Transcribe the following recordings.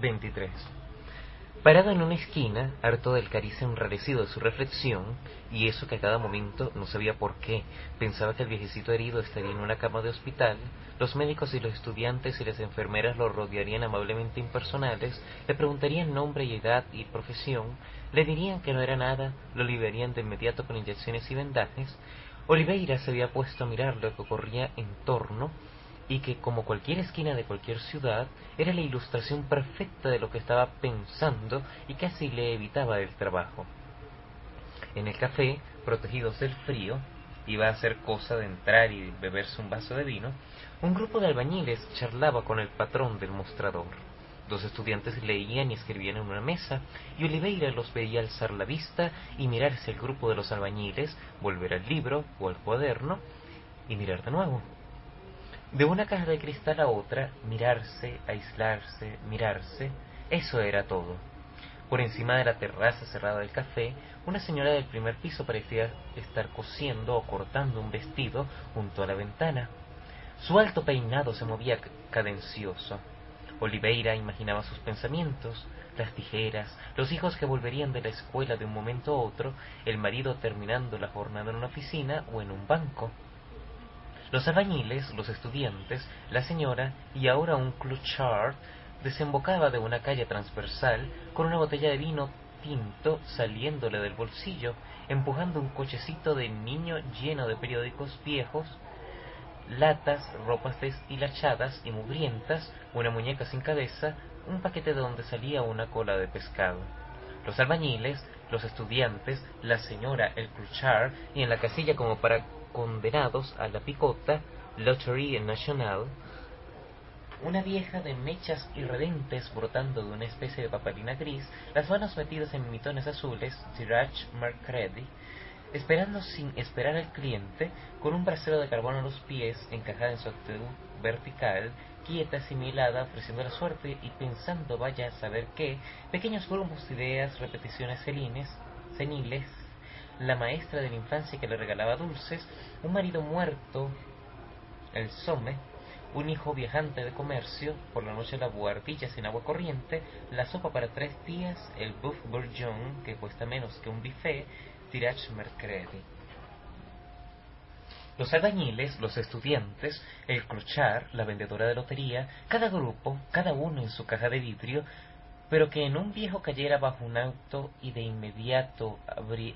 23. Parado en una esquina, harto del cariz enrarecido de su reflexión, y eso que a cada momento no sabía por qué, pensaba que el viejecito herido estaría en una cama de hospital, los médicos y los estudiantes y las enfermeras lo rodearían amablemente impersonales, le preguntarían nombre y edad y profesión, le dirían que no era nada, lo liberarían de inmediato con inyecciones y vendajes, Oliveira se había puesto a mirar lo que ocurría en torno, y que, como cualquier esquina de cualquier ciudad, era la ilustración perfecta de lo que estaba pensando y casi le evitaba el trabajo. En el café, protegidos del frío, iba a ser cosa de entrar y beberse un vaso de vino, un grupo de albañiles charlaba con el patrón del mostrador. Dos estudiantes leían y escribían en una mesa, y Oliveira los veía alzar la vista y mirarse al grupo de los albañiles, volver al libro o al cuaderno y mirar de nuevo. De una caja de cristal a otra, mirarse, aislarse, mirarse, eso era todo. Por encima de la terraza cerrada del café, una señora del primer piso parecía estar cosiendo o cortando un vestido junto a la ventana. Su alto peinado se movía cadencioso. Oliveira imaginaba sus pensamientos, las tijeras, los hijos que volverían de la escuela de un momento a otro, el marido terminando la jornada en una oficina o en un banco. Los albañiles, los estudiantes, la señora y ahora un cluchard desembocaba de una calle transversal con una botella de vino tinto saliéndole del bolsillo, empujando un cochecito de niño lleno de periódicos viejos, latas, ropas deshilachadas y mugrientas, una muñeca sin cabeza, un paquete de donde salía una cola de pescado. Los albañiles, los estudiantes, la señora, el cluchard y en la casilla como para condenados a la picota, Loterie National, una vieja de mechas irredentes brotando de una especie de papelina gris, las manos metidas en mitones azules, Tirage Mercredi, esperando sin esperar al cliente, con un brasero de carbón a los pies, encajada en su actitud vertical, quieta, asimilada, ofreciendo la suerte y pensando vaya a saber qué, pequeños grumos de ideas, repeticiones celines, seniles, la maestra de la infancia que le regalaba dulces, un marido muerto, el some, un hijo viajante de comercio, por la noche la buhardilla sin agua corriente, la sopa para tres días, el buff bourgeon, que cuesta menos que un buffet, tirage mercredi. Los albañiles, los estudiantes, el clochar, la vendedora de lotería, cada grupo, cada uno en su caja de vidrio, pero que en un viejo cayera bajo un auto y de inmediato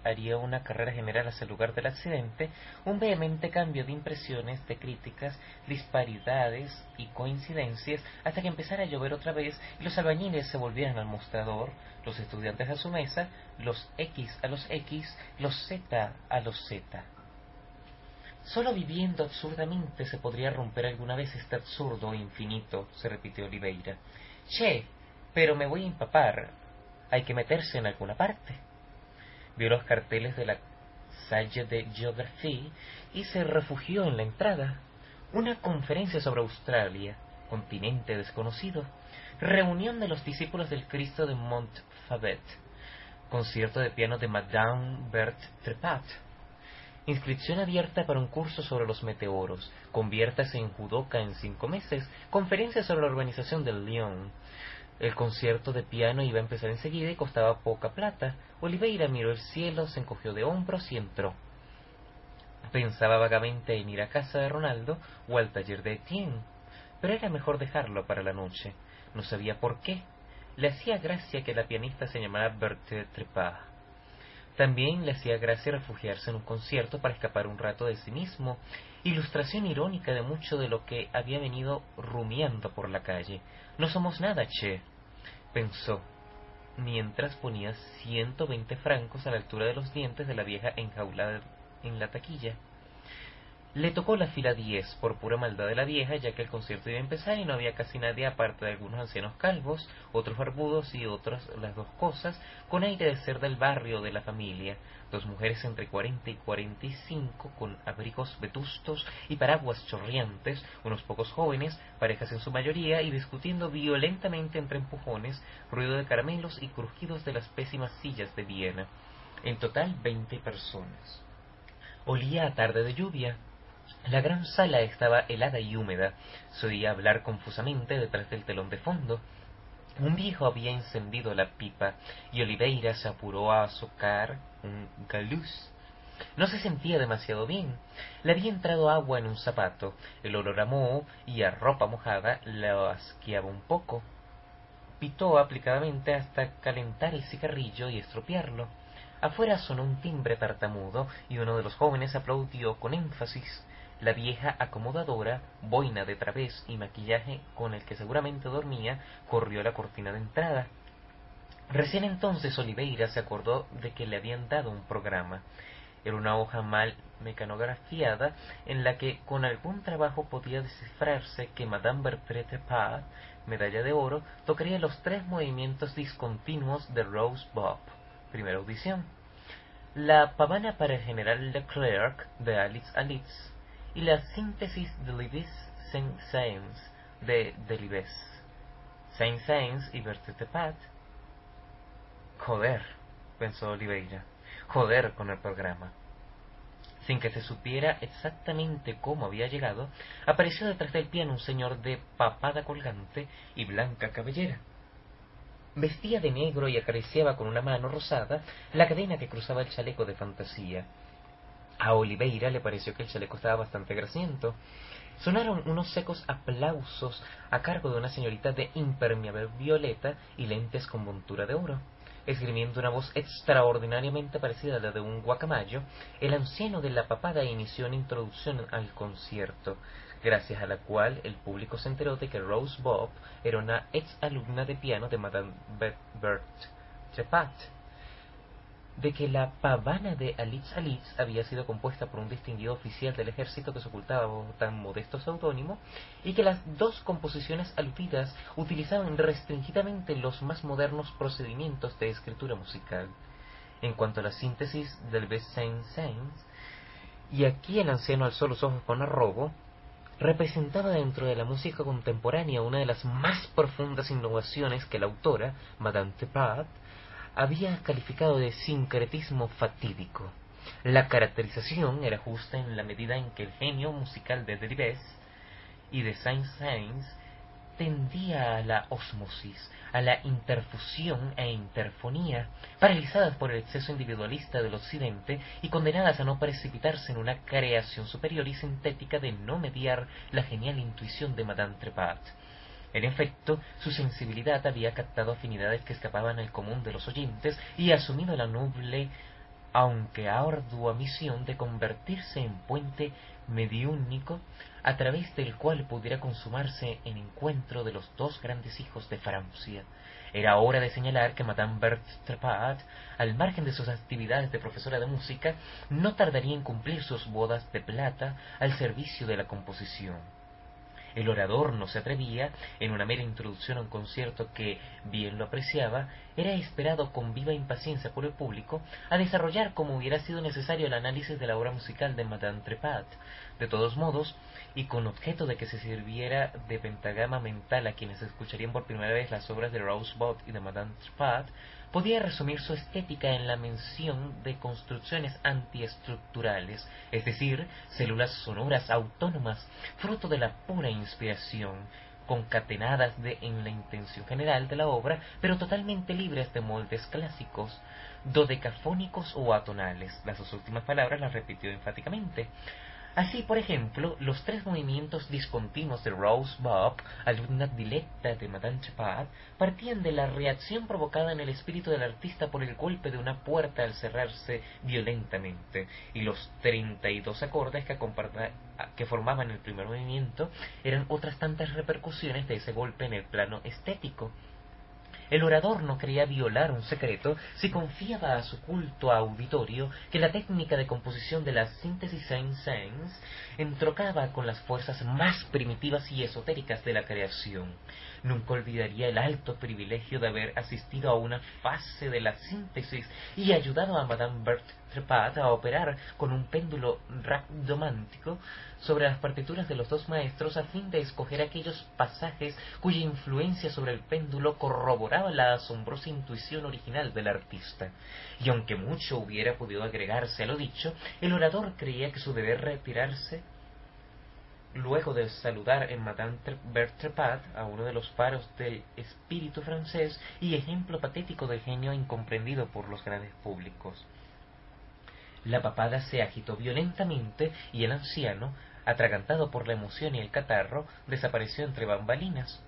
haría una carrera general hacia el lugar del accidente, un vehemente cambio de impresiones, de críticas, disparidades y coincidencias, hasta que empezara a llover otra vez y los albañiles se volvieran al mostrador, los estudiantes a su mesa, los X a los X, los Z a los Z. Solo viviendo absurdamente se podría romper alguna vez este absurdo infinito, se repitió Oliveira. Che, pero me voy a empapar. Hay que meterse en alguna parte. Vio los carteles de la Salle de Geography y se refugió en la entrada. Una conferencia sobre Australia, continente desconocido. Reunión de los discípulos del Cristo de Montfavet. Concierto de piano de Madame Berthe Trepat. Inscripción abierta para un curso sobre los meteoros. Conviértase en judoka en cinco meses. Conferencia sobre la organización del Lyon. El concierto de piano iba a empezar enseguida y costaba poca plata. Oliveira miró el cielo, se encogió de hombros y entró. Pensaba vagamente en ir a casa de Ronaldo o al taller de Etienne, pero era mejor dejarlo para la noche. No sabía por qué. Le hacía gracia que la pianista se llamara Berthe Trepas. También le hacía gracia refugiarse en un concierto para escapar un rato de sí mismo, ilustración irónica de mucho de lo que había venido rumiando por la calle. No somos nada, che pensó, mientras ponía ciento veinte francos a la altura de los dientes de la vieja enjaulada en la taquilla. Le tocó la fila 10 por pura maldad de la vieja, ya que el concierto iba a empezar y no había casi nadie aparte de algunos ancianos calvos, otros barbudos y otras las dos cosas, con aire de ser del barrio de la familia. Dos mujeres entre 40 y 45 con abrigos vetustos y paraguas chorreantes, unos pocos jóvenes, parejas en su mayoría, y discutiendo violentamente entre empujones, ruido de caramelos y crujidos de las pésimas sillas de Viena. En total, veinte personas. Olía a tarde de lluvia, la gran sala estaba helada y húmeda. Se oía hablar confusamente detrás del telón de fondo. Un viejo había encendido la pipa y Oliveira se apuró a azocar un galuz. No se sentía demasiado bien. Le había entrado agua en un zapato. El olor a moho y a ropa mojada lo asqueaba un poco. Pitó aplicadamente hasta calentar el cigarrillo y estropearlo. Afuera sonó un timbre tartamudo y uno de los jóvenes aplaudió con énfasis. La vieja acomodadora, boina de través y maquillaje con el que seguramente dormía, corrió a la cortina de entrada. Recién entonces Oliveira se acordó de que le habían dado un programa. Era una hoja mal mecanografiada en la que con algún trabajo podía descifrarse que Madame Bertrette Pas, medalla de oro, tocaría los tres movimientos discontinuos de Rose Bob, primera audición. La pavana para el general Leclerc de Alice Alice y la síntesis de Libis Saint-Saëns de Delibes. Saint-Saëns y Bertete Pat. Joder, pensó Oliveira, joder con el programa. Sin que se supiera exactamente cómo había llegado, apareció detrás del piano un señor de papada colgante y blanca cabellera. Vestía de negro y acariciaba con una mano rosada la cadena que cruzaba el chaleco de fantasía. A Oliveira le pareció que el chaleco estaba bastante grasiento. Sonaron unos secos aplausos a cargo de una señorita de impermeable violeta y lentes con montura de oro. Esgrimiendo una voz extraordinariamente parecida a la de un guacamayo, el anciano de la papada inició una introducción al concierto, gracias a la cual el público se enteró de que Rose Bob era una ex alumna de piano de Madame Bert Trepat de que la pavana de Alitz Alitz había sido compuesta por un distinguido oficial del ejército que se ocultaba bajo tan modesto seudónimo y que las dos composiciones aludidas utilizaban restringidamente los más modernos procedimientos de escritura musical. En cuanto a la síntesis del best Saint y aquí el anciano alzó los ojos con arrobo, representaba dentro de la música contemporánea una de las más profundas innovaciones que la autora, Madame Tepat, había calificado de sincretismo fatídico. La caracterización era justa en la medida en que el genio musical de Delibes y de Saint-Saëns tendía a la osmosis, a la interfusión e interfonía, paralizadas por el exceso individualista del occidente y condenadas a no precipitarse en una creación superior y sintética de no mediar la genial intuición de Madame Trepat. En efecto, su sensibilidad había captado afinidades que escapaban al común de los oyentes y asumido la noble, aunque ardua misión de convertirse en puente mediúnico a través del cual pudiera consumarse el encuentro de los dos grandes hijos de Francia. Era hora de señalar que Madame Bertrepat, al margen de sus actividades de profesora de música, no tardaría en cumplir sus bodas de plata al servicio de la composición. El orador no se atrevía, en una mera introducción a un concierto que bien lo apreciaba, era esperado con viva impaciencia por el público a desarrollar como hubiera sido necesario el análisis de la obra musical de Madame Trepat. De todos modos, y con objeto de que se sirviera de pentagama mental a quienes escucharían por primera vez las obras de Rosebud y de Madame Trepat, podía resumir su estética en la mención de construcciones antiestructurales, es decir, células sonoras autónomas, fruto de la pura inspiración, concatenadas de, en la intención general de la obra, pero totalmente libres de moldes clásicos, dodecafónicos o atonales. Las dos últimas palabras las repitió enfáticamente. Así, por ejemplo, los tres movimientos discontinuos de Rose Bob, alumna dilecta de Madame Chapat, partían de la reacción provocada en el espíritu del artista por el golpe de una puerta al cerrarse violentamente, y los treinta y dos acordes que, que formaban el primer movimiento eran otras tantas repercusiones de ese golpe en el plano estético. El orador no quería violar un secreto si confiaba a su culto auditorio que la técnica de composición de la síntesis Saint-Saëns entrocaba con las fuerzas más primitivas y esotéricas de la creación. Nunca olvidaría el alto privilegio de haber asistido a una fase de la síntesis y ayudado a Madame Bertrepat a operar con un péndulo rhabdomántico sobre las partituras de los dos maestros a fin de escoger aquellos pasajes cuya influencia sobre el péndulo corroboraba la asombrosa intuición original del artista. Y aunque mucho hubiera podido agregarse a lo dicho, el orador creía que su deber retirarse luego de saludar en Madame Bertrepat a uno de los faros del espíritu francés y ejemplo patético del genio incomprendido por los grandes públicos. La papada se agitó violentamente y el anciano, atragantado por la emoción y el catarro, desapareció entre bambalinas.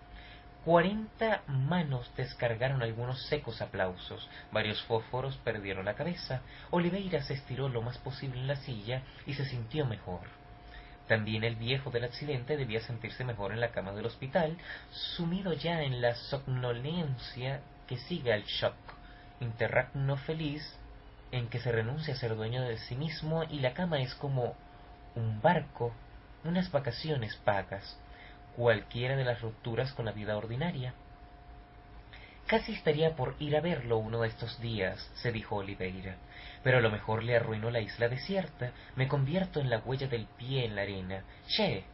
Cuarenta manos descargaron algunos secos aplausos, varios fósforos perdieron la cabeza, Oliveira se estiró lo más posible en la silla y se sintió mejor. También el viejo del accidente debía sentirse mejor en la cama del hospital, sumido ya en la somnolencia que sigue al shock, interragno feliz en que se renuncia a ser dueño de sí mismo y la cama es como un barco unas vacaciones pagas, cualquiera de las rupturas con la vida ordinaria. Casi estaría por ir a verlo uno de estos días, se dijo Oliveira, pero a lo mejor le arruino la isla desierta, me convierto en la huella del pie en la arena. Che,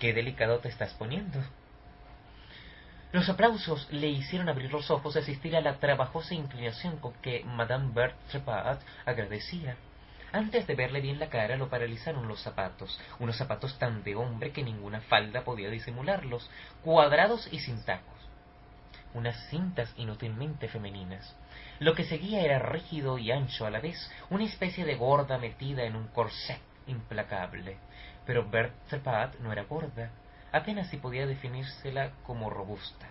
qué delicado te estás poniendo. Los aplausos le hicieron abrir los ojos y asistir a la trabajosa inclinación con que Madame Bertrepat agradecía. Antes de verle bien la cara lo paralizaron los zapatos, unos zapatos tan de hombre que ninguna falda podía disimularlos, cuadrados y sin tacos. Unas cintas inútilmente femeninas. Lo que seguía era rígido y ancho a la vez, una especie de gorda metida en un corset implacable. Pero Berthe no era gorda, apenas si podía definírsela como robusta.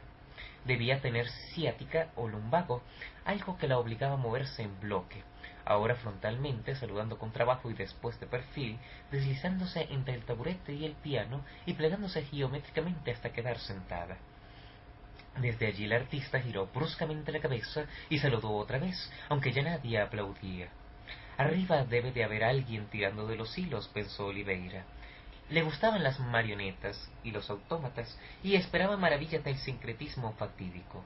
Debía tener ciática o lumbago, algo que la obligaba a moverse en bloque ahora frontalmente, saludando con trabajo y después de perfil, deslizándose entre el taburete y el piano y plegándose geométricamente hasta quedar sentada. Desde allí el artista giró bruscamente la cabeza y saludó otra vez, aunque ya nadie aplaudía. Arriba debe de haber alguien tirando de los hilos, pensó Oliveira. Le gustaban las marionetas y los autómatas y esperaba maravillas del sincretismo fatídico.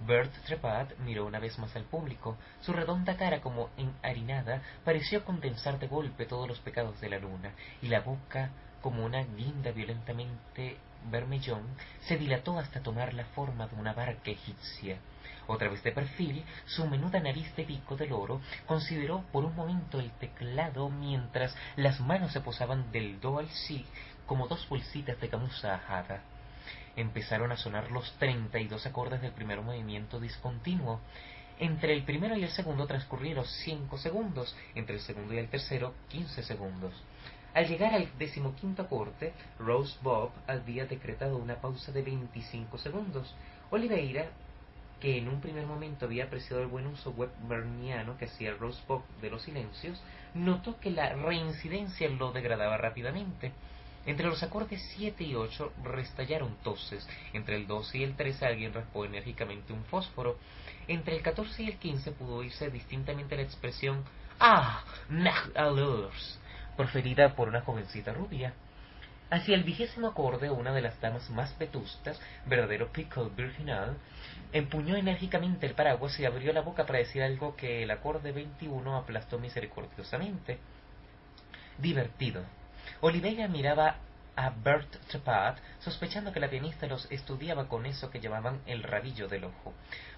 Bert Trepat miró una vez más al público. Su redonda cara, como enharinada, pareció condensar de golpe todos los pecados de la luna, y la boca, como una guinda violentamente vermellón, se dilató hasta tomar la forma de una barca egipcia. Otra vez de perfil, su menuda nariz de pico del oro consideró por un momento el teclado mientras las manos se posaban del do al si como dos bolsitas de camuza ajada empezaron a sonar los treinta y dos acordes del primer movimiento discontinuo. Entre el primero y el segundo transcurrieron cinco segundos, entre el segundo y el tercero quince segundos. Al llegar al decimoquinto acorde, Rose Bob había decretado una pausa de veinticinco segundos. Oliveira, que en un primer momento había apreciado el buen uso webberniano que hacía Rose Bob de los silencios, notó que la reincidencia lo degradaba rápidamente. Entre los acordes 7 y 8 restallaron toses. Entre el 12 y el 13 alguien raspó enérgicamente un fósforo. Entre el 14 y el 15 pudo oírse distintamente la expresión Ah, nach proferida por una jovencita rubia. Hacia el vigésimo acorde, una de las damas más vetustas, verdadero pickle virginal, empuñó enérgicamente el paraguas y abrió la boca para decir algo que el acorde 21 aplastó misericordiosamente. Divertido, Oliveira miraba a Bert Trepat, sospechando que la pianista los estudiaba con eso que llamaban el rabillo del ojo.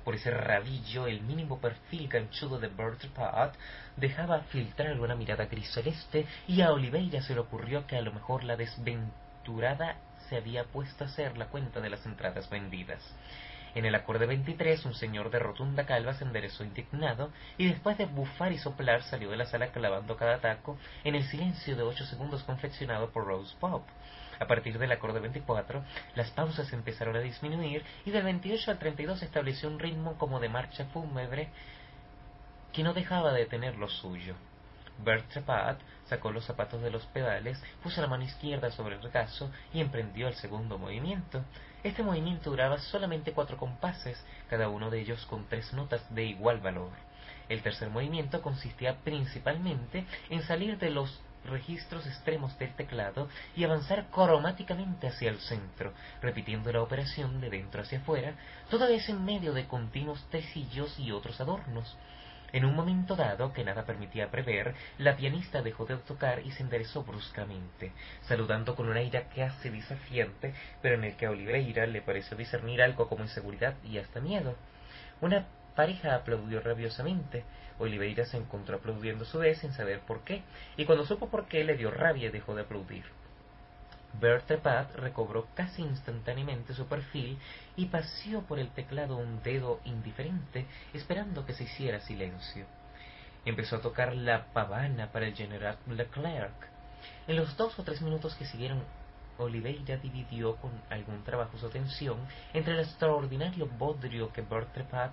Por ese rabillo, el mínimo perfil ganchudo de Bert Trepat dejaba filtrar una mirada gris celeste, y a Oliveira se le ocurrió que a lo mejor la desventurada se había puesto a hacer la cuenta de las entradas vendidas. En el acorde 23, un señor de rotunda calva se enderezó indignado y después de bufar y soplar salió de la sala clavando cada taco en el silencio de ocho segundos confeccionado por Rose Pop. A partir del acorde 24, las pausas empezaron a disminuir y del 28 al 32 se estableció un ritmo como de marcha fúnebre que no dejaba de tener lo suyo. Bert Trepat sacó los zapatos de los pedales, puso la mano izquierda sobre el regazo y emprendió el segundo movimiento. Este movimiento duraba solamente cuatro compases, cada uno de ellos con tres notas de igual valor. El tercer movimiento consistía principalmente en salir de los registros extremos del teclado y avanzar cromáticamente hacia el centro, repitiendo la operación de dentro hacia afuera, toda vez en medio de continuos tresillos y otros adornos. En un momento dado, que nada permitía prever, la pianista dejó de tocar y se enderezó bruscamente, saludando con un aire casi desafiante, pero en el que a Oliveira le pareció discernir algo como inseguridad y hasta miedo. Una pareja aplaudió rabiosamente. Oliveira se encontró aplaudiendo a su vez sin saber por qué, y cuando supo por qué le dio rabia y dejó de aplaudir. Bertha recobró casi instantáneamente su perfil y paseó por el teclado un dedo indiferente, esperando que se hiciera silencio. Empezó a tocar la pavana para el general Leclerc. En los dos o tres minutos que siguieron, Oliveira dividió con algún trabajo su atención entre el extraordinario bodrio que Bertha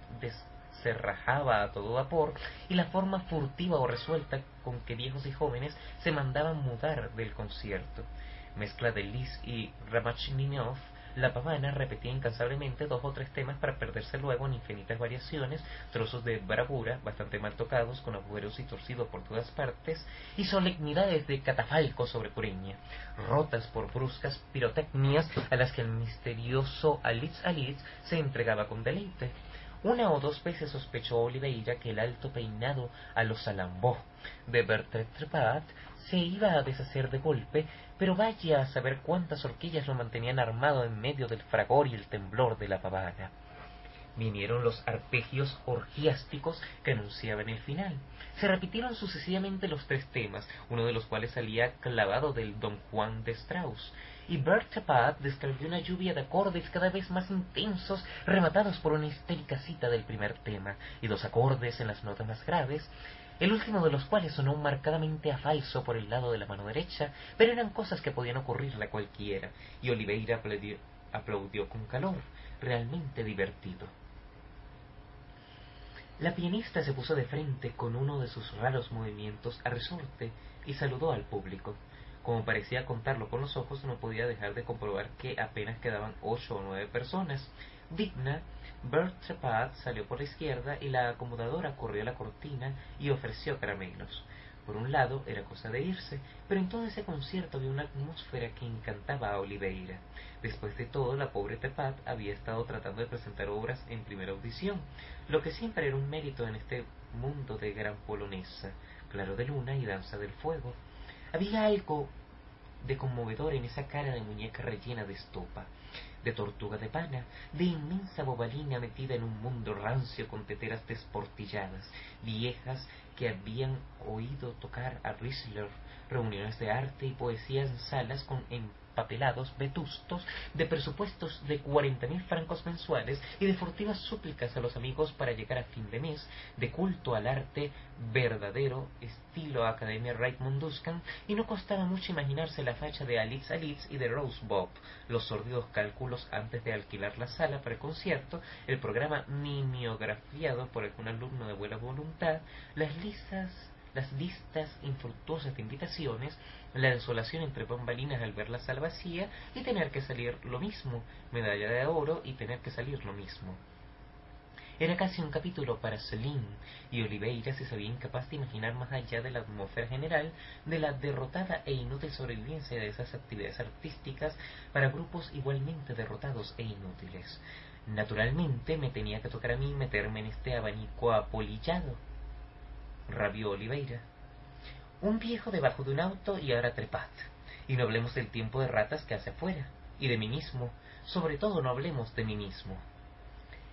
se rajaba a todo vapor y la forma furtiva o resuelta con que viejos y jóvenes se mandaban mudar del concierto mezcla de Lis y Ramachninov, la pavana repetía incansablemente dos o tres temas para perderse luego en infinitas variaciones, trozos de bravura bastante mal tocados, con agujeros y torcidos por todas partes, y solemnidades de catafalco sobre cureña, rotas por bruscas pirotecnias a las que el misterioso Alitz Alitz se entregaba con deleite. Una o dos veces sospechó Oliveira que el alto peinado a los Salambó de Bertrand Trepat se iba a deshacer de golpe, pero vaya a saber cuántas horquillas lo mantenían armado en medio del fragor y el temblor de la pavana. Vinieron los arpegios orgiásticos que anunciaban el final. Se repitieron sucesivamente los tres temas, uno de los cuales salía clavado del Don Juan de Strauss, y Bert Tapat descargó una lluvia de acordes cada vez más intensos, rematados por una histérica cita del primer tema, y dos acordes en las notas más graves, el último de los cuales sonó marcadamente a falso por el lado de la mano derecha, pero eran cosas que podían ocurrirle a cualquiera, y Oliveira aplaudió, aplaudió con calor, realmente divertido. La pianista se puso de frente con uno de sus raros movimientos a resorte y saludó al público. Como parecía contarlo con los ojos, no podía dejar de comprobar que apenas quedaban ocho o nueve personas. Digna Bert Trepat salió por la izquierda y la acomodadora corrió la cortina y ofreció caramelos. Por un lado, era cosa de irse, pero en todo ese concierto había una atmósfera que encantaba a Oliveira. Después de todo, la pobre Tepat había estado tratando de presentar obras en primera audición, lo que siempre era un mérito en este mundo de gran polonesa, claro de luna y danza del fuego. Había algo de conmovedor en esa cara de muñeca rellena de estopa de tortuga de pana, de inmensa bobalina metida en un mundo rancio con teteras desportilladas, viejas que habían oído tocar a Riesler, reuniones de arte y poesía en salas con papelados vetustos de presupuestos de cuarenta mil francos mensuales y de furtivas súplicas a los amigos para llegar a fin de mes, de culto al arte verdadero, estilo Academia Reitmunduscan, y no costaba mucho imaginarse la facha de Alitz Alitz y de Rose Bob, los sórdidos cálculos antes de alquilar la sala para el concierto, el programa mimeografiado por algún alumno de buena voluntad, las listas las listas infructuosas de invitaciones, la desolación entre bambalinas al ver la sala vacía y tener que salir lo mismo, medalla de oro y tener que salir lo mismo. Era casi un capítulo para Celine, y Oliveira se sabía incapaz de imaginar más allá de la atmósfera general de la derrotada e inútil sobrevivencia de esas actividades artísticas para grupos igualmente derrotados e inútiles. Naturalmente me tenía que tocar a mí meterme en este abanico apolillado rabió Oliveira. Un viejo debajo de un auto y ahora trepat. Y no hablemos del tiempo de ratas que hace afuera, y de mí mismo, sobre todo no hablemos de mí mismo.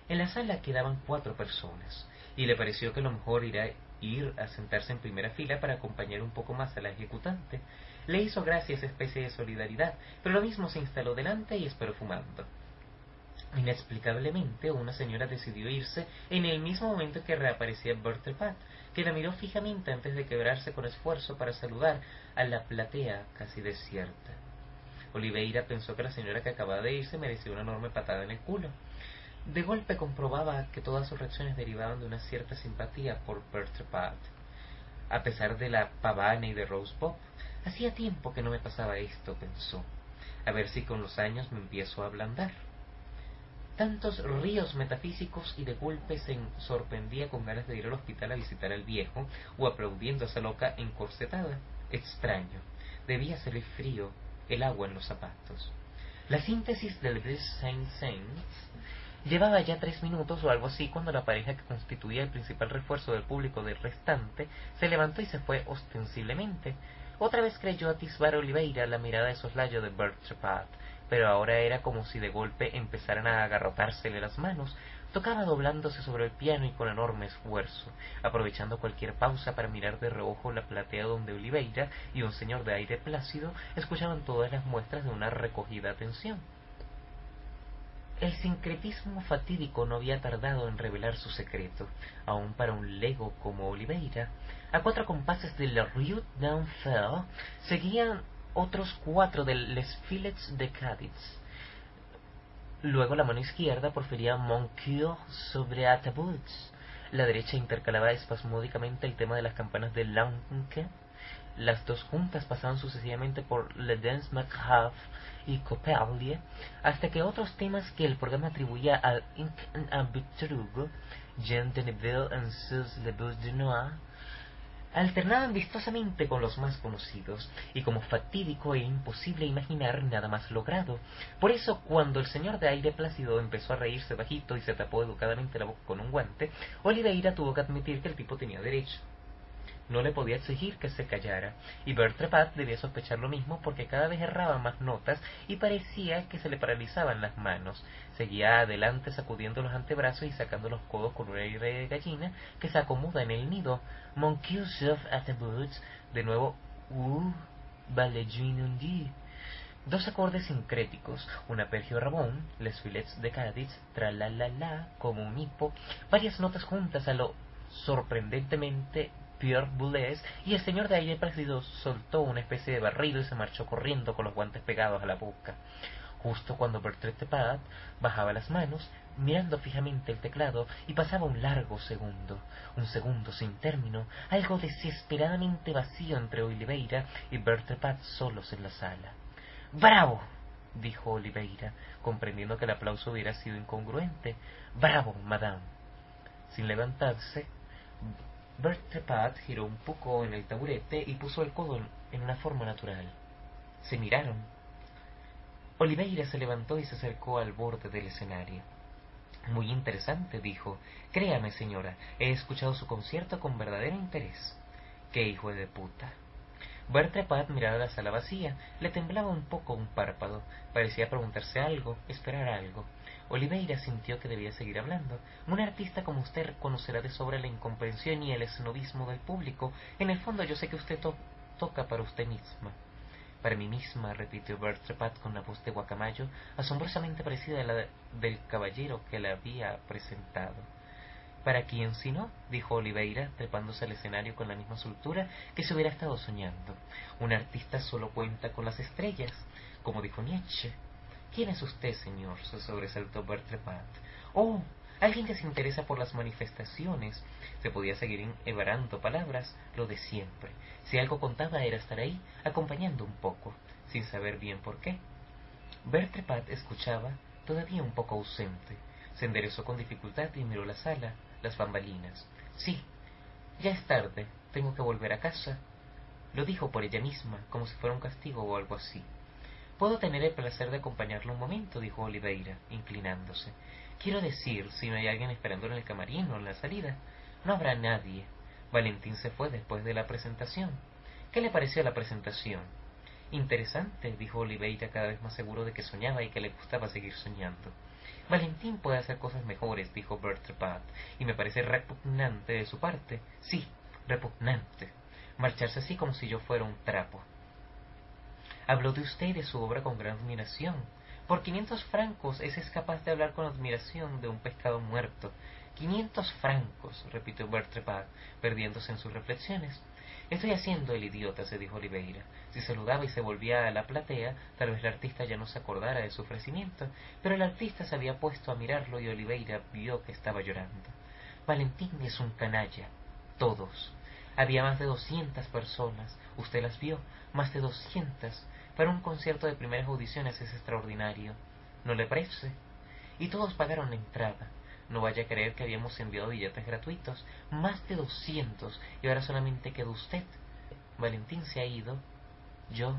En la sala quedaban cuatro personas, y le pareció que lo mejor era ir a sentarse en primera fila para acompañar un poco más a la ejecutante. Le hizo gracia esa especie de solidaridad, pero lo mismo se instaló delante y esperó fumando. Inexplicablemente, una señora decidió irse en el mismo momento que reaparecía Bertrepat, que la miró fijamente antes de quebrarse con esfuerzo para saludar a la platea casi desierta. Oliveira pensó que la señora que acababa de irse merecía una enorme patada en el culo. De golpe comprobaba que todas sus reacciones derivaban de una cierta simpatía por Bertrepat. a pesar de la pavana y de Rose Pop. Hacía tiempo que no me pasaba esto, pensó. A ver si con los años me empiezo a ablandar. Tantos ríos metafísicos y de golpe se sorprendía con ganas de ir al hospital a visitar al viejo o aplaudiendo a esa loca encorsetada. Extraño. Debía ser el frío, el agua en los zapatos. La síntesis del Saint Saints llevaba ya tres minutos o algo así cuando la pareja que constituía el principal refuerzo del público del restante se levantó y se fue ostensiblemente. Otra vez creyó atisbar Oliveira la mirada de soslayo de Bert pero ahora era como si de golpe empezaran a agarrotársele las manos. Tocaba doblándose sobre el piano y con enorme esfuerzo, aprovechando cualquier pausa para mirar de reojo la platea donde Oliveira y un señor de aire plácido escuchaban todas las muestras de una recogida atención. El sincretismo fatídico no había tardado en revelar su secreto, aun para un lego como Oliveira. A cuatro compases de la Rue d'Enfer seguían otros cuatro de Les Filets de Cádiz. Luego la mano izquierda porfería Mon sobre Atabuts. La derecha intercalaba espasmódicamente el tema de las campanas de Lanke. Las dos juntas pasaban sucesivamente por Le Dance Macabre y Copperlie, hasta que otros temas que el programa atribuía al Inc. Jean de Neville en Sus Le Bus de Noir, alternaban vistosamente con los más conocidos, y como fatídico e imposible imaginar nada más logrado. Por eso, cuando el señor de aire plácido empezó a reírse bajito y se tapó educadamente la boca con un guante, Oliveira tuvo que admitir que el tipo tenía derecho no le podía exigir que se callara, y Bertrepat debía sospechar lo mismo porque cada vez erraba más notas y parecía que se le paralizaban las manos. Seguía adelante sacudiendo los antebrazos y sacando los codos con un aire de gallina que se acomoda en el nido. Mon at the boots, de nuevo, uh, Dos acordes sincréticos, un apergio rabón, les filets de Cádiz, tra la la la, como un hipo, varias notas juntas a lo sorprendentemente Pierre Boulez, y el señor de aire presido soltó una especie de barrido y se marchó corriendo con los guantes pegados a la boca. Justo cuando Bertrand Tepat bajaba las manos, mirando fijamente el teclado, y pasaba un largo segundo, un segundo sin término, algo desesperadamente vacío entre Oliveira y Bertrand solos en la sala. ¡Bravo! dijo Oliveira, comprendiendo que el aplauso hubiera sido incongruente. ¡Bravo, madame! Sin levantarse, Trepat giró un poco en el taburete y puso el codo en una forma natural. Se miraron. Oliveira se levantó y se acercó al borde del escenario. Muy interesante, dijo. Créame, señora, he escuchado su concierto con verdadero interés. ¡Qué hijo de puta! Bert Trepat miraba la sala vacía. Le temblaba un poco un párpado. Parecía preguntarse algo, esperar algo. Oliveira sintió que debía seguir hablando. Un artista como usted conocerá de sobra la incomprensión y el esnovismo del público. En el fondo yo sé que usted toca para usted misma. Para mí misma, repitió Bertrepat con una voz de guacamayo, asombrosamente parecida a la del caballero que la había presentado. ¿Para quién si no? dijo Oliveira, trepándose al escenario con la misma soltura que se hubiera estado soñando. Un artista solo cuenta con las estrellas, como dijo Nietzsche. ¿Quién es usted, señor? se sobresaltó Bertrepat. Oh, alguien que se interesa por las manifestaciones. Se podía seguir evarando palabras, lo de siempre. Si algo contaba era estar ahí, acompañando un poco, sin saber bien por qué. Bertrepat escuchaba, todavía un poco ausente. Se enderezó con dificultad y miró la sala, las bambalinas. Sí, ya es tarde, tengo que volver a casa. Lo dijo por ella misma, como si fuera un castigo o algo así. Puedo tener el placer de acompañarlo un momento, dijo Oliveira, inclinándose. Quiero decir, si no hay alguien esperando en el camarín o en la salida. No habrá nadie. Valentín se fue después de la presentación. ¿Qué le pareció la presentación? Interesante, dijo Oliveira cada vez más seguro de que soñaba y que le gustaba seguir soñando. Valentín puede hacer cosas mejores, dijo Bertrand, y me parece repugnante de su parte. Sí, repugnante. Marcharse así como si yo fuera un trapo. Habló de usted y de su obra con gran admiración. Por quinientos francos ese es capaz de hablar con admiración de un pescado muerto. Quinientos francos, repitió Bertrepat, perdiéndose en sus reflexiones. Estoy haciendo el idiota, se dijo Oliveira. Si saludaba y se volvía a la platea, tal vez el artista ya no se acordara de su ofrecimiento, pero el artista se había puesto a mirarlo y Oliveira vio que estaba llorando. Valentín es un canalla. Todos. Había más de doscientas personas, usted las vio, más de doscientas. Para un concierto de primeras audiciones es extraordinario. ¿No le parece? Y todos pagaron la entrada. No vaya a creer que habíamos enviado billetes gratuitos, más de doscientos, y ahora solamente quedó usted. Valentín se ha ido, yo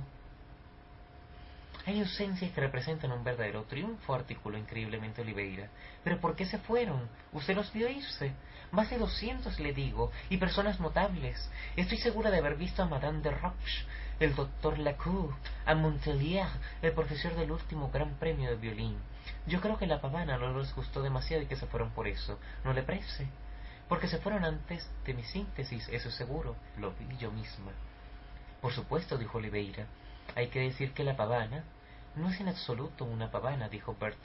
hay ausencias que representan un verdadero triunfo, articuló increíblemente Oliveira. Pero ¿por qué se fueron? Usted los vio irse. Más de doscientos, le digo, y personas notables. Estoy segura de haber visto a Madame de Roche, el doctor Lacour, a Montelier, el profesor del último gran premio de violín. Yo creo que la pavana no les gustó demasiado y que se fueron por eso. ¿No le parece? Porque se fueron antes de mi síntesis, eso es seguro. Lo vi yo misma. Por supuesto, dijo Oliveira. Hay que decir que la pavana no es en absoluto una pavana, dijo Bert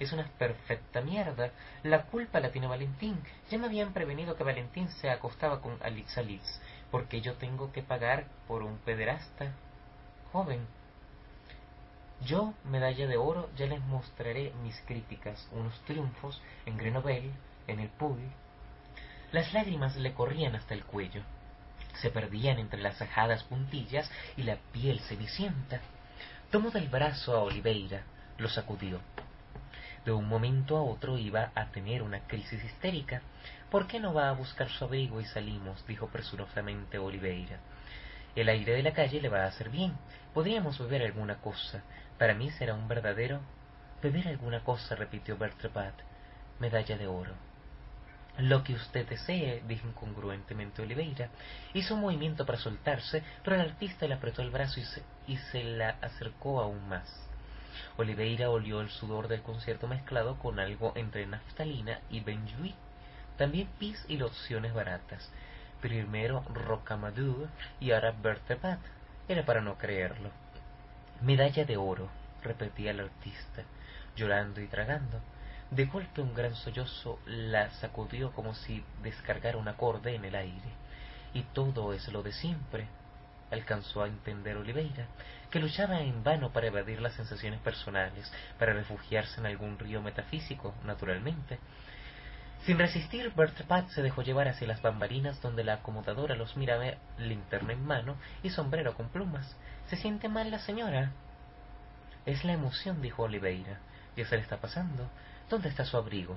Es una perfecta mierda. La culpa la tiene Valentín. Ya me habían prevenido que Valentín se acostaba con Alitz, porque yo tengo que pagar por un pederasta joven. Yo, medalla de oro, ya les mostraré mis críticas, unos triunfos en Grenoble, en el pool. Las lágrimas le corrían hasta el cuello se perdían entre las ajadas puntillas y la piel cenicienta. Tomó del brazo a Oliveira, lo sacudió. De un momento a otro iba a tener una crisis histérica. ¿Por qué no va a buscar su abrigo y salimos? dijo presurosamente Oliveira. El aire de la calle le va a hacer bien. Podríamos beber alguna cosa. Para mí será un verdadero... Beber alguna cosa, repitió Bertrepat. Medalla de oro. Lo que usted desee, dijo incongruentemente Oliveira. Hizo un movimiento para soltarse, pero el artista le apretó el brazo y se, y se la acercó aún más. Oliveira olió el sudor del concierto mezclado con algo entre naftalina y benjuí, también pis y lociones baratas. Primero Rocamadour y ahora Bertepat. Era para no creerlo. Medalla de oro, repetía el artista, llorando y tragando. De golpe un gran sollozo la sacudió como si descargara un acorde en el aire. Y todo es lo de siempre, alcanzó a entender Oliveira, que luchaba en vano para evadir las sensaciones personales, para refugiarse en algún río metafísico, naturalmente. Sin resistir, Bert Pat se dejó llevar hacia las bambalinas donde la acomodadora los miraba linterna en mano y sombrero con plumas. ¿Se siente mal la señora? Es la emoción, dijo Oliveira. Ya se le está pasando. ¿Dónde está su abrigo?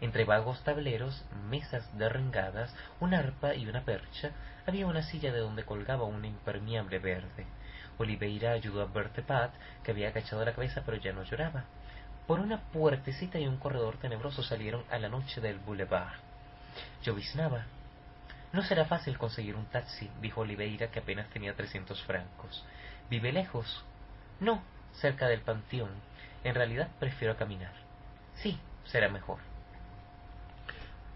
Entre vagos tableros, mesas derrengadas, una arpa y una percha, había una silla de donde colgaba un impermeable verde. Oliveira ayudó a Bertepat, que había agachado la cabeza pero ya no lloraba. Por una puertecita y un corredor tenebroso salieron a la noche del boulevard. Lloviznaba. No será fácil conseguir un taxi, dijo Oliveira, que apenas tenía trescientos francos. ¿Vive lejos? No, cerca del panteón. En realidad prefiero caminar. Sí, será mejor.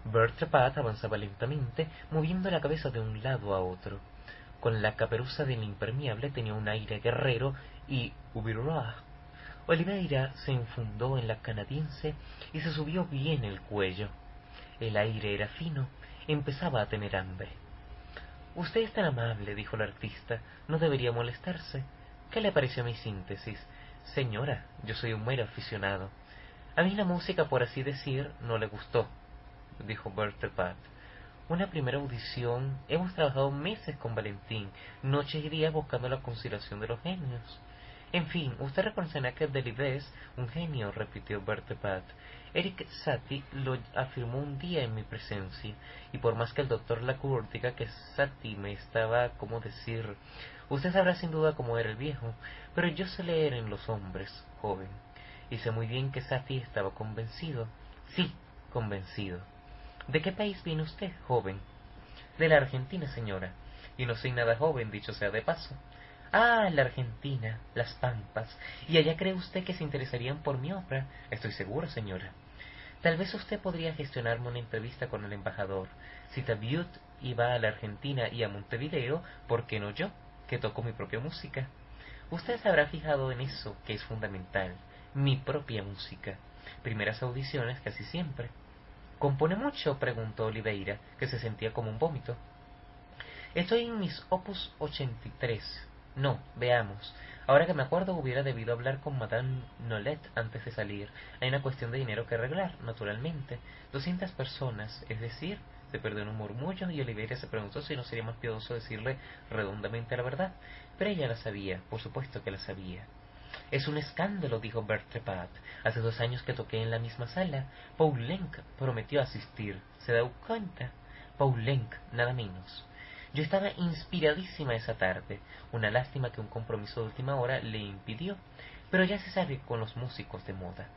Bertrand avanzaba lentamente, moviendo la cabeza de un lado a otro. Con la caperuza del impermeable tenía un aire guerrero y. Oliveira se infundó en la canadiense y se subió bien el cuello. El aire era fino, empezaba a tener hambre. Usted es tan amable, dijo el artista, no debería molestarse. ¿Qué le pareció mi síntesis? Señora, yo soy un mero aficionado. A mí la música, por así decir, no le gustó, dijo Bertha Una primera audición. Hemos trabajado meses con Valentín, noches y días buscando la conciliación de los genios. En fin, usted reconocerá que Delibes, un genio, repitió Bertha Eric Satie lo afirmó un día en mi presencia, y por más que el doctor Lacour diga que Satie me estaba, como decir, usted sabrá sin duda cómo era el viejo, pero yo sé leer en los hombres, joven y sé muy bien que Safi estaba convencido. Sí, convencido. ¿De qué país viene usted, joven? De la Argentina, señora. Y no soy nada joven, dicho sea de paso. Ah, la Argentina, las Pampas. ¿Y allá cree usted que se interesarían por mi obra? Estoy seguro, señora. Tal vez usted podría gestionarme una entrevista con el embajador. Si Tabiut iba a la Argentina y a Montevideo, ¿por qué no yo, que toco mi propia música? Usted se habrá fijado en eso, que es fundamental mi propia música. Primeras audiciones casi siempre. ¿Compone mucho? preguntó Oliveira, que se sentía como un vómito. Estoy en mis opus 83. No, veamos. Ahora que me acuerdo, hubiera debido hablar con Madame Nolet antes de salir. Hay una cuestión de dinero que arreglar, naturalmente. Doscientas personas, es decir, Se perdió en un murmullo y Oliveira se preguntó si no sería más piadoso decirle redondamente la verdad. Pero ella la sabía, por supuesto que la sabía. Es un escándalo, dijo Bertrepat. Hace dos años que toqué en la misma sala. Lenk prometió asistir. ¿Se da cuenta? Lenk, nada menos. Yo estaba inspiradísima esa tarde. Una lástima que un compromiso de última hora le impidió. Pero ya se sabe con los músicos de moda.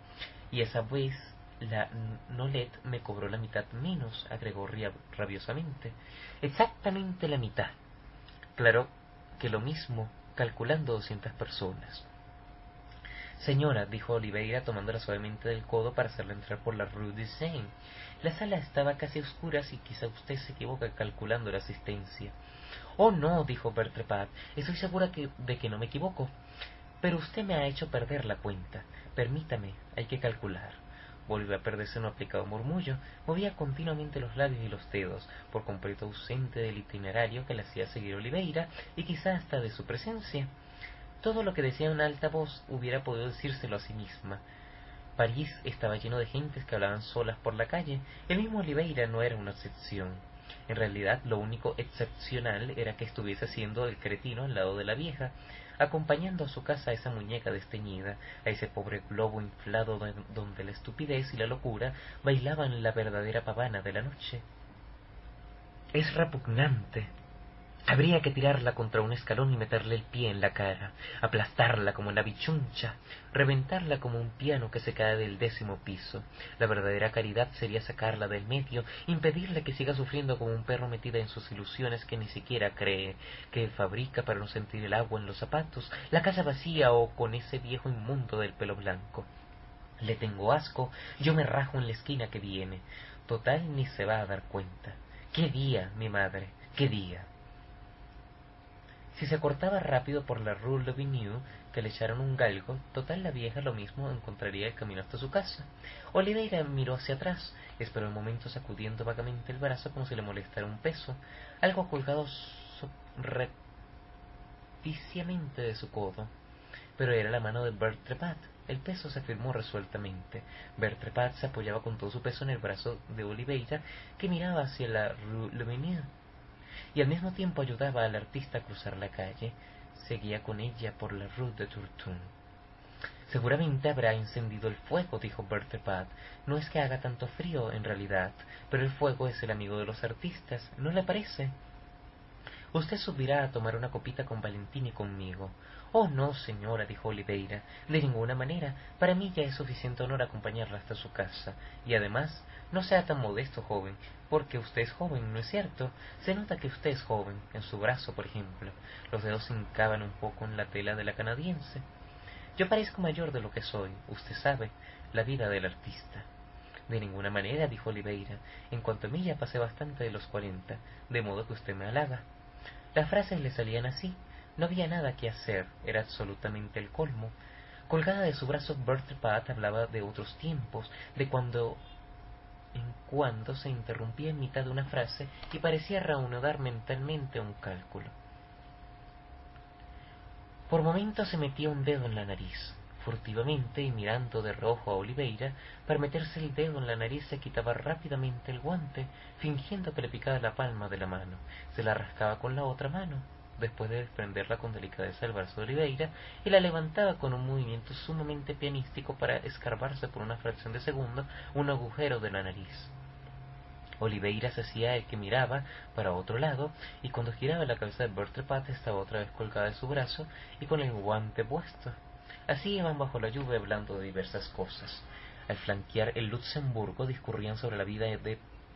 Y esa vez la Nolet me cobró la mitad menos, agregó rabiosamente. Exactamente la mitad. Claro que lo mismo, calculando doscientas personas. Señora, dijo Oliveira tomándola suavemente del codo para hacerla entrar por la Rue de Seine. La sala estaba casi oscura y quizá usted se equivoca calculando la asistencia. Oh, no, dijo Bertrepat, estoy segura de que no me equivoco. Pero usted me ha hecho perder la cuenta. Permítame, hay que calcular. Volvió a perderse un aplicado murmullo, movía continuamente los labios y los dedos, por completo ausente del itinerario que le hacía seguir Oliveira y quizá hasta de su presencia. Todo lo que decía en alta voz hubiera podido decírselo a sí misma. París estaba lleno de gentes que hablaban solas por la calle. El mismo Oliveira no era una excepción. En realidad, lo único excepcional era que estuviese haciendo el cretino al lado de la vieja, acompañando a su casa a esa muñeca desteñida, a ese pobre globo inflado donde la estupidez y la locura bailaban la verdadera pavana de la noche. Es repugnante, Habría que tirarla contra un escalón y meterle el pie en la cara, aplastarla como una bichuncha, reventarla como un piano que se cae del décimo piso. La verdadera caridad sería sacarla del medio, impedirle que siga sufriendo como un perro metida en sus ilusiones que ni siquiera cree, que fabrica para no sentir el agua en los zapatos, la casa vacía o con ese viejo inmundo del pelo blanco. Le tengo asco, yo me rajo en la esquina que viene. Total ni se va a dar cuenta. ¡Qué día, mi madre! ¡Qué día! Si se cortaba rápido por la Rue Levinue, que le echaron un galgo, total la vieja lo mismo encontraría el camino hasta su casa. Oliveira miró hacia atrás, esperó un momento sacudiendo vagamente el brazo como si le molestara un peso, algo colgado repticiamente de su codo. Pero era la mano de Bert Trepat. El peso se firmó resueltamente. Bert Trepat se apoyaba con todo su peso en el brazo de Oliveira, que miraba hacia la Rue Levinue y al mismo tiempo ayudaba al artista a cruzar la calle, seguía con ella por la Rue de Tourton. Seguramente habrá encendido el fuego, dijo Berthe No es que haga tanto frío, en realidad, pero el fuego es el amigo de los artistas, ¿no le parece? Usted subirá a tomar una copita con Valentín y conmigo. Oh, no, señora, dijo Oliveira, de ninguna manera. Para mí ya es suficiente honor acompañarla hasta su casa. Y además, no sea tan modesto, joven, porque usted es joven, ¿no es cierto? Se nota que usted es joven, en su brazo, por ejemplo. Los dedos se hincaban un poco en la tela de la canadiense. Yo parezco mayor de lo que soy, usted sabe, la vida del artista. De ninguna manera, dijo Oliveira. En cuanto a mí ya pasé bastante de los cuarenta, de modo que usted me halaga. Las frases le salían así. No había nada que hacer, era absolutamente el colmo. Colgada de su brazo, Bertha Pat hablaba de otros tiempos, de cuando en cuando se interrumpía en mitad de una frase y parecía reanudar mentalmente un cálculo. Por momentos se metía un dedo en la nariz. Furtivamente y mirando de rojo a Oliveira, para meterse el dedo en la nariz se quitaba rápidamente el guante, fingiendo que le picaba la palma de la mano. Se la rascaba con la otra mano, después de desprenderla con delicadeza del brazo de Oliveira, y la levantaba con un movimiento sumamente pianístico para escarbarse por una fracción de segundo un agujero de la nariz. Oliveira se hacía el que miraba para otro lado, y cuando giraba la cabeza de Bertrepat estaba otra vez colgada de su brazo y con el guante puesto. Así iban bajo la lluvia hablando de diversas cosas. Al flanquear el Luxemburgo discurrían sobre la vida de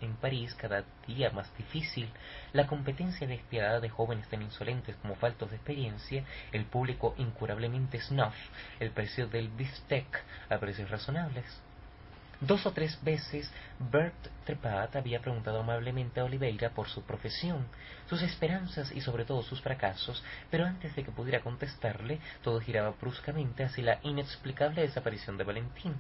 en París cada día más difícil, la competencia despiadada de jóvenes tan insolentes como faltos de experiencia, el público incurablemente snuff, el precio del bistec a precios razonables. Dos o tres veces Bert Trepat había preguntado amablemente a Oliveira por su profesión, sus esperanzas y sobre todo sus fracasos, pero antes de que pudiera contestarle, todo giraba bruscamente hacia la inexplicable desaparición de Valentín.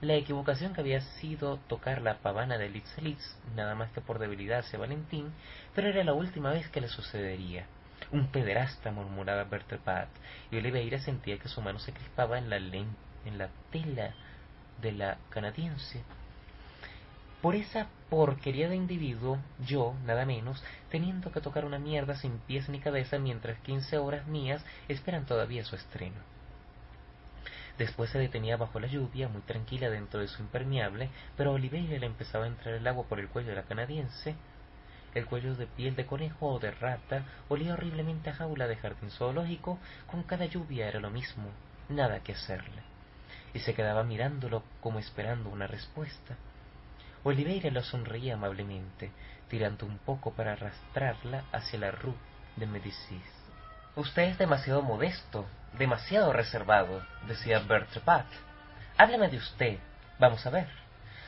La equivocación que había sido tocar la pavana de Litz nada más que por debilidad hacia Valentín, pero era la última vez que le sucedería. Un pederasta, murmuraba Bertrepat, y Oliveira sentía que su mano se crispaba en la, en la tela de la canadiense. Por esa porquería de individuo, yo, nada menos, teniendo que tocar una mierda sin pies ni cabeza mientras quince horas mías esperan todavía su estreno. Después se detenía bajo la lluvia, muy tranquila dentro de su impermeable, pero a Oliveira le empezaba a entrar el agua por el cuello de la canadiense. El cuello de piel de conejo o de rata olía horriblemente a jaula de jardín zoológico, con cada lluvia era lo mismo, nada que hacerle. Y se quedaba mirándolo como esperando una respuesta. Oliveira lo sonreía amablemente, tirando un poco para arrastrarla hacia la rue de Médicis. Usted es demasiado modesto, demasiado reservado, decía Bertrepat. Háblame de usted. Vamos a ver.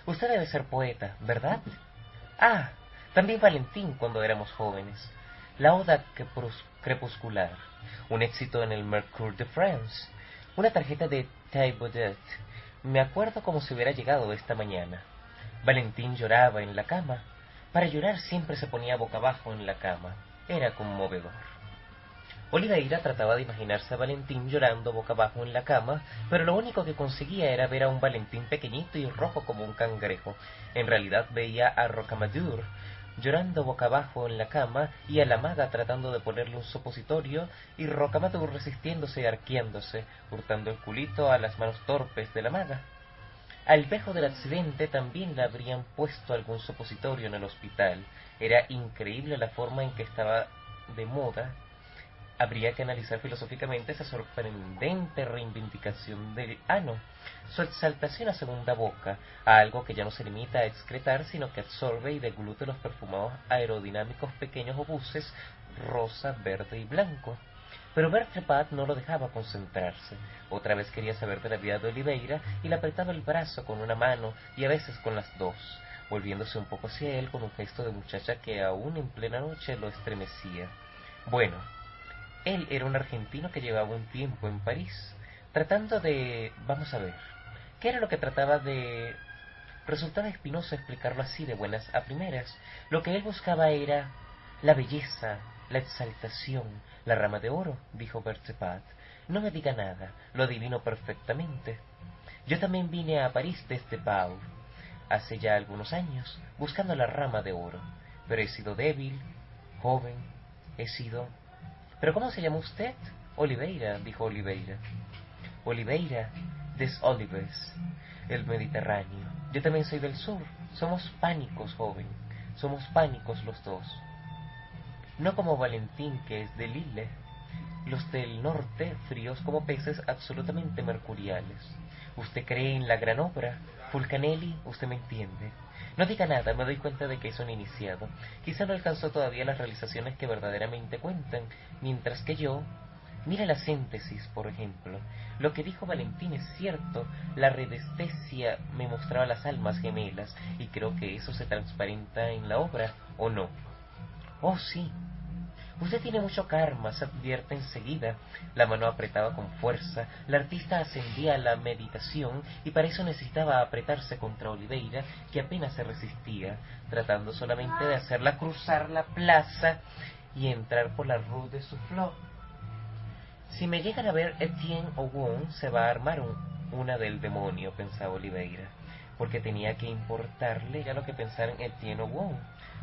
Usted debe ser poeta, ¿verdad? Ah, también Valentín cuando éramos jóvenes. La Oda Crepuscular, un éxito en el Mercure de France, una tarjeta de Thibaudet. Me acuerdo como si hubiera llegado esta mañana. Valentín lloraba en la cama. Para llorar siempre se ponía boca abajo en la cama. Era conmovedor. Oliveira trataba de imaginarse a Valentín llorando boca abajo en la cama, pero lo único que conseguía era ver a un Valentín pequeñito y rojo como un cangrejo. En realidad veía a Rocamadour llorando boca abajo en la cama y a la maga tratando de ponerle un supositorio y Rocamadour resistiéndose y arqueándose, hurtando el culito a las manos torpes de la maga. Al viejo del accidente también le habrían puesto algún supositorio en el hospital. Era increíble la forma en que estaba de moda. Habría que analizar filosóficamente esa sorprendente reivindicación del ano, su exaltación a segunda boca, a algo que ya no se limita a excretar, sino que absorbe y deglute los perfumados aerodinámicos pequeños obuses rosa, verde y blanco. Pero Bertrepat no lo dejaba concentrarse. Otra vez quería saber de la vida de Oliveira y le apretaba el brazo con una mano y a veces con las dos, volviéndose un poco hacia él con un gesto de muchacha que aún en plena noche lo estremecía. Bueno, él era un argentino que llevaba un tiempo en París, tratando de... vamos a ver, ¿qué era lo que trataba de... Resultaba espinoso explicarlo así de buenas a primeras. Lo que él buscaba era la belleza, la exaltación, la rama de oro, dijo Bertepat. No me diga nada, lo adivino perfectamente. Yo también vine a París desde Pau, hace ya algunos años, buscando la rama de oro. Pero he sido débil, joven, he sido... ¿Pero cómo se llama usted? Oliveira, dijo Oliveira. Oliveira, des Olives, el Mediterráneo. Yo también soy del sur. Somos pánicos, joven. Somos pánicos los dos no como Valentín, que es de Lille. Los del norte, fríos como peces, absolutamente mercuriales. Usted cree en la gran obra. Fulcanelli, usted me entiende. No diga nada, me doy cuenta de que es un iniciado. Quizá no alcanzó todavía las realizaciones que verdaderamente cuentan, mientras que yo... Mira la síntesis, por ejemplo. Lo que dijo Valentín es cierto. La redestesia me mostraba las almas gemelas, y creo que eso se transparenta en la obra, ¿o no? Oh, sí, Usted tiene mucho karma, se advierte enseguida. La mano apretaba con fuerza. La artista ascendía a la meditación y para eso necesitaba apretarse contra Oliveira, que apenas se resistía, tratando solamente de hacerla cruzar la plaza y entrar por la rue de Soufflot. Si me llegan a ver Etienne o Wong, se va a armar una del demonio, pensaba Oliveira, porque tenía que importarle ya lo que pensaran Etienne o Wong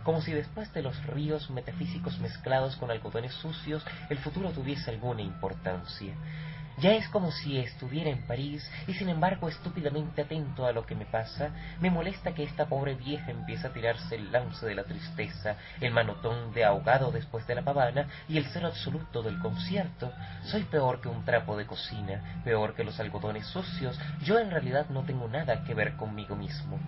como si después de los ríos metafísicos mezclados con algodones sucios el futuro tuviese alguna importancia. Ya es como si estuviera en París y sin embargo estúpidamente atento a lo que me pasa, me molesta que esta pobre vieja empiece a tirarse el lance de la tristeza, el manotón de ahogado después de la pavana y el cero absoluto del concierto. Soy peor que un trapo de cocina, peor que los algodones sucios. Yo en realidad no tengo nada que ver conmigo mismo.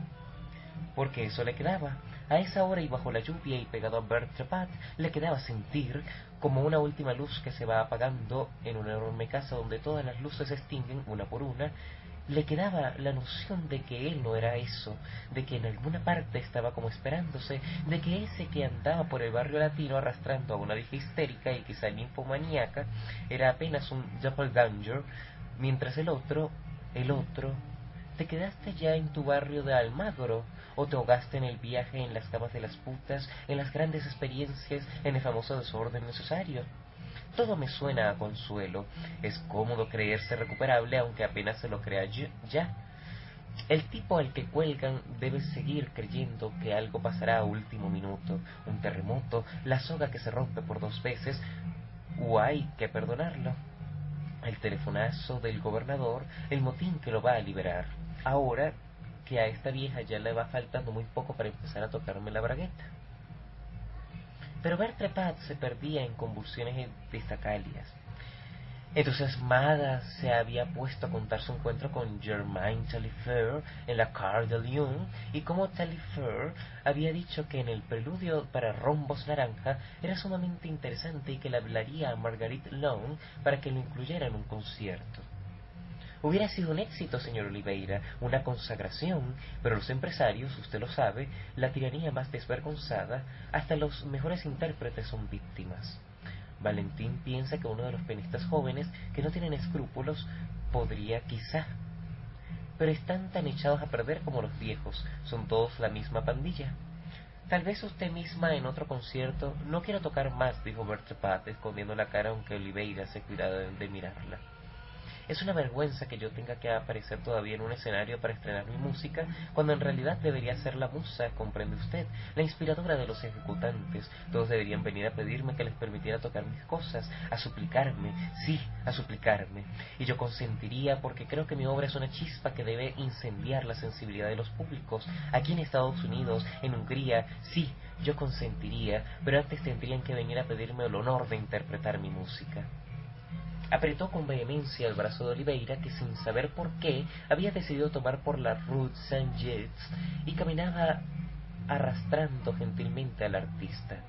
Porque eso le quedaba. A esa hora y bajo la lluvia y pegado a Bertrepat le quedaba sentir como una última luz que se va apagando en una enorme casa donde todas las luces se extinguen una por una, le quedaba la noción de que él no era eso, de que en alguna parte estaba como esperándose, de que ese que andaba por el barrio latino arrastrando a una vieja histérica y quizá ninfomaníaca era apenas un doppelganger, mientras el otro, el otro, ¿Te quedaste ya en tu barrio de Almagro? ¿O te ahogaste en el viaje, en las camas de las putas, en las grandes experiencias, en el famoso desorden necesario? Todo me suena a consuelo. Es cómodo creerse recuperable aunque apenas se lo crea ya. El tipo al que cuelgan debe seguir creyendo que algo pasará a último minuto, un terremoto, la soga que se rompe por dos veces, o hay que perdonarlo. El telefonazo del gobernador, el motín que lo va a liberar. Ahora que a esta vieja ya le va faltando muy poco para empezar a tocarme la bragueta. Pero Bertrepat se perdía en convulsiones distacalias. Entusiasmada se había puesto a contar su encuentro con Germain Taillefer en la Car de Lyon y como Taillefer había dicho que en el preludio para Rombos Naranja era sumamente interesante y que le hablaría a Marguerite Long para que lo incluyera en un concierto. Hubiera sido un éxito, señor Oliveira, una consagración, pero los empresarios, usted lo sabe, la tiranía más desvergonzada, hasta los mejores intérpretes son víctimas. Valentín piensa que uno de los pianistas jóvenes que no tienen escrúpulos podría quizá. Pero están tan echados a perder como los viejos, son todos la misma pandilla. Tal vez usted misma en otro concierto no quiera tocar más, dijo Bertrepat, escondiendo la cara aunque Oliveira se cuidaba de mirarla. Es una vergüenza que yo tenga que aparecer todavía en un escenario para estrenar mi música, cuando en realidad debería ser la musa, comprende usted, la inspiradora de los ejecutantes. Todos deberían venir a pedirme que les permitiera tocar mis cosas, a suplicarme, sí, a suplicarme. Y yo consentiría porque creo que mi obra es una chispa que debe incendiar la sensibilidad de los públicos. Aquí en Estados Unidos, en Hungría, sí, yo consentiría, pero antes tendrían que venir a pedirme el honor de interpretar mi música. Apretó con vehemencia el brazo de Oliveira, que sin saber por qué había decidido tomar por la Rue Saint-Gilles y caminaba arrastrando gentilmente al artista.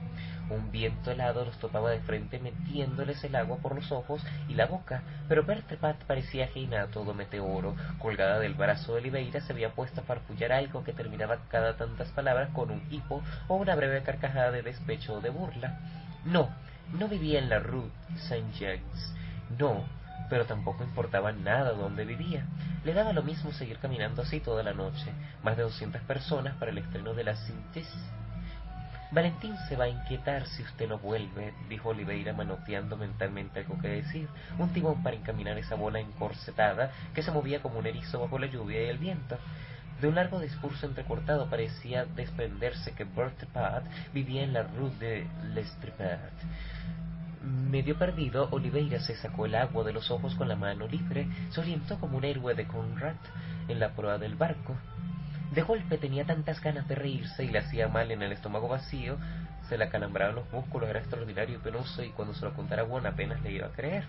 Un viento helado los topaba de frente metiéndoles el agua por los ojos y la boca, pero Bertepat parecía ajena a todo meteoro. Colgada del brazo de Oliveira se había puesto a farfullar algo que terminaba cada tantas palabras con un hipo o una breve carcajada de despecho o de burla. No, no vivía en la Rue Saint-Gilles no, pero tampoco importaba nada dónde vivía. Le daba lo mismo seguir caminando así toda la noche. Más de 200 personas para el estreno de la síntesis. Valentín se va a inquietar si usted no vuelve, dijo Oliveira manoteando mentalmente algo que decir, un timón para encaminar esa bola encorsetada que se movía como un erizo bajo la lluvia y el viento. De un largo discurso entrecortado parecía desprenderse que Bert Pat vivía en la rue de l'Estripat. Medio perdido, Oliveira se sacó el agua de los ojos con la mano libre, se orientó como un héroe de Conrad en la proa del barco. De golpe tenía tantas ganas de reírse y le hacía mal en el estómago vacío, se le acalambraban los músculos, era extraordinario y penoso, y cuando se lo contara Juan apenas le iba a creer.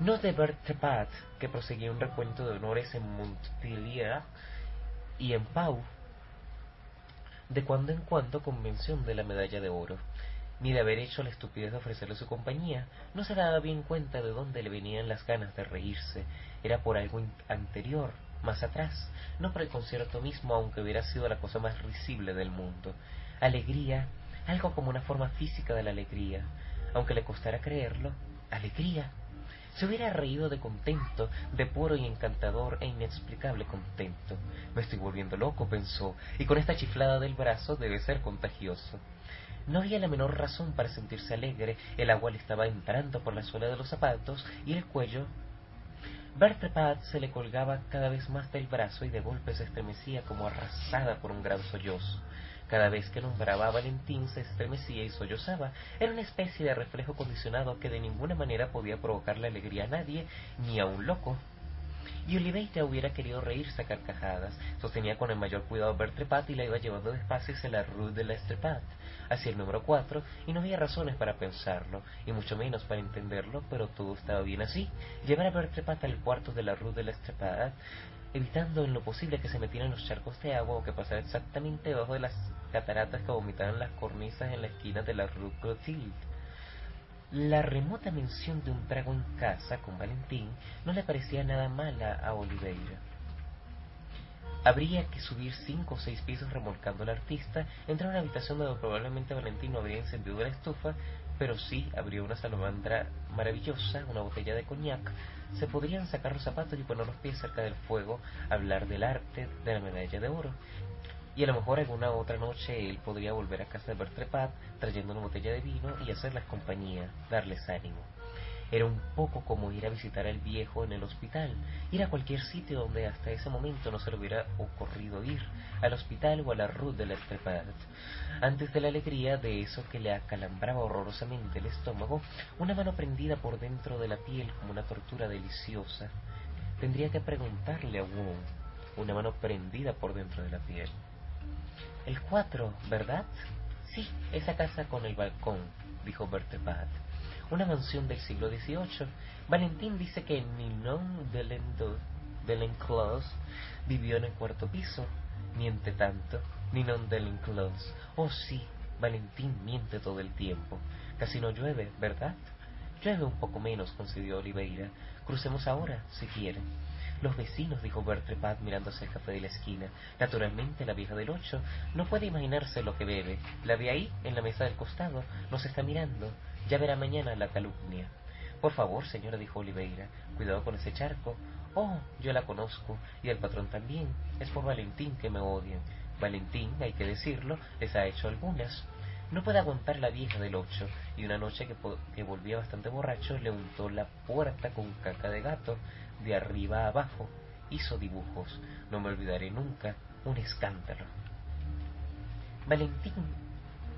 No de Bertepat, que proseguía un recuento de honores en Montpellier y en Pau, de cuando en cuando convención de la medalla de oro ni de haber hecho la estupidez de ofrecerle su compañía. No se daba bien cuenta de dónde le venían las ganas de reírse. Era por algo anterior, más atrás, no por el concierto mismo, aunque hubiera sido la cosa más risible del mundo. Alegría, algo como una forma física de la alegría. Aunque le costara creerlo, alegría. Se hubiera reído de contento, de puro y encantador e inexplicable contento. Me estoy volviendo loco, pensó, y con esta chiflada del brazo debe ser contagioso. No había la menor razón para sentirse alegre, el agua le estaba entrando por la suela de los zapatos y el cuello. Bertrepat se le colgaba cada vez más del brazo y de golpe se estremecía como arrasada por un gran sollozo. Cada vez que nombraba a Valentín se estremecía y sollozaba. Era una especie de reflejo condicionado que de ninguna manera podía provocarle alegría a nadie, ni a un loco y Oliveira hubiera querido reírse a carcajadas. Sostenía con el mayor cuidado Bertrepat y la iba llevando despacio hacia la Rue de l'Estrepat, hacia el número cuatro, y no había razones para pensarlo, y mucho menos para entenderlo, pero todo estaba bien así. Llevar a Bertrepat al cuarto de la Rue de l'Estrepat, evitando en lo posible que se metieran los charcos de agua o que pasara exactamente debajo de las cataratas que vomitaban las cornisas en la esquina de la Rue Clotilde. La remota mención de un trago en casa con Valentín no le parecía nada mala a Oliveira. Habría que subir cinco o seis pisos remolcando al artista, entrar a una habitación donde probablemente Valentín no habría encendido la estufa, pero sí habría una salamandra maravillosa, una botella de coñac. Se podrían sacar los zapatos y poner los pies cerca del fuego, hablar del arte, de la medalla de oro y a lo mejor alguna otra noche él podría volver a casa de Bertrepat trayendo una botella de vino y hacerles compañía, darles ánimo. Era un poco como ir a visitar al viejo en el hospital, ir a cualquier sitio donde hasta ese momento no se le hubiera ocurrido ir, al hospital o a la Rue de l'Estrepade. Antes de la alegría de eso que le acalambraba horrorosamente el estómago, una mano prendida por dentro de la piel como una tortura deliciosa. Tendría que preguntarle a Wu, una mano prendida por dentro de la piel. El cuatro, ¿verdad? Sí, esa casa con el balcón, dijo Bertepat. Una mansión del siglo XVIII. Valentín dice que Ninon de l'Enclos vivió en el cuarto piso. Miente tanto. Ninon de l'Enclos. Oh, sí, Valentín miente todo el tiempo. Casi no llueve, ¿verdad? Llueve un poco menos, concedió Oliveira. Crucemos ahora, si quiere. Los vecinos, dijo Bertrepat mirándose el café de la esquina. Naturalmente, la vieja del ocho no puede imaginarse lo que bebe. La ve ahí, en la mesa del costado. Nos está mirando. Ya verá mañana la calumnia. Por favor, señora, dijo Oliveira, cuidado con ese charco. Oh, yo la conozco, y el patrón también. Es por Valentín que me odian. Valentín, hay que decirlo, les ha hecho algunas. No puede aguantar la vieja del ocho, y una noche que, que volvía bastante borracho le untó la puerta con caca de gato de arriba a abajo, hizo dibujos. No me olvidaré nunca, un escándalo. Valentín,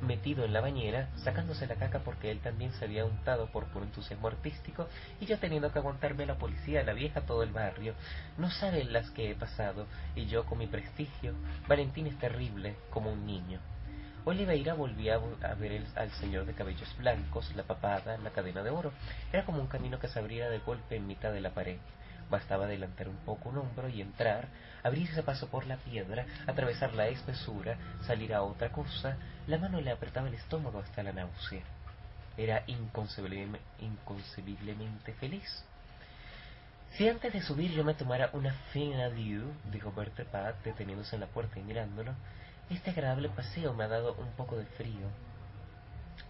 metido en la bañera, sacándose la caca porque él también se había untado por puro entusiasmo artístico, y yo teniendo que aguantarme la policía, la vieja, todo el barrio. No saben las que he pasado, y yo con mi prestigio. Valentín es terrible, como un niño. Oliveira volvía a ver al señor de cabellos blancos, la papada, la cadena de oro. Era como un camino que se abría de golpe en mitad de la pared. Bastaba adelantar un poco un hombro y entrar, abrirse paso por la piedra, atravesar la espesura, salir a otra cosa. La mano le apretaba el estómago hasta la náusea. Era inconcebiblemente feliz. Si antes de subir yo me tomara una fin adieu, dijo Bertrepat, deteniéndose en la puerta y mirándolo, este agradable paseo me ha dado un poco de frío.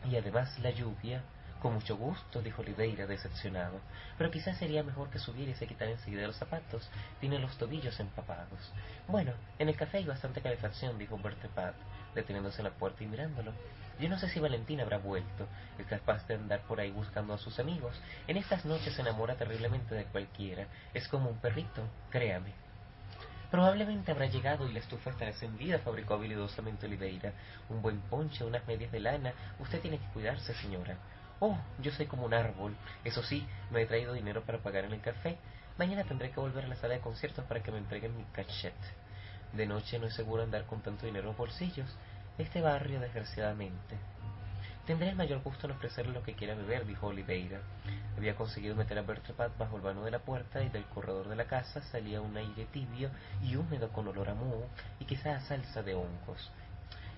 Y además la lluvia con mucho gusto, dijo Oliveira, decepcionado. Pero quizás sería mejor que subiera y se quitara enseguida los zapatos. Tiene los tobillos empapados. Bueno, en el café hay bastante calefacción, dijo Bertepat, deteniéndose en la puerta y mirándolo. Yo no sé si Valentín habrá vuelto. Es capaz de andar por ahí buscando a sus amigos. En estas noches se enamora terriblemente de cualquiera. Es como un perrito, créame. Probablemente habrá llegado y la estufa estará encendida, fabricó habilidosamente Oliveira. Un buen ponche, unas medias de lana. Usted tiene que cuidarse, señora. Oh, yo soy como un árbol. Eso sí, no he traído dinero para pagar en el café. Mañana tendré que volver a la sala de conciertos para que me entreguen mi cachet. De noche no es seguro andar con tanto dinero en bolsillos. Este barrio, desgraciadamente. Tendré el mayor gusto en ofrecerle lo que quiera beber, dijo Oliveira. Había conseguido meter a Bertrapat bajo el vano de la puerta y del corredor de la casa salía un aire tibio y húmedo con olor a moho y quizá a salsa de hongos.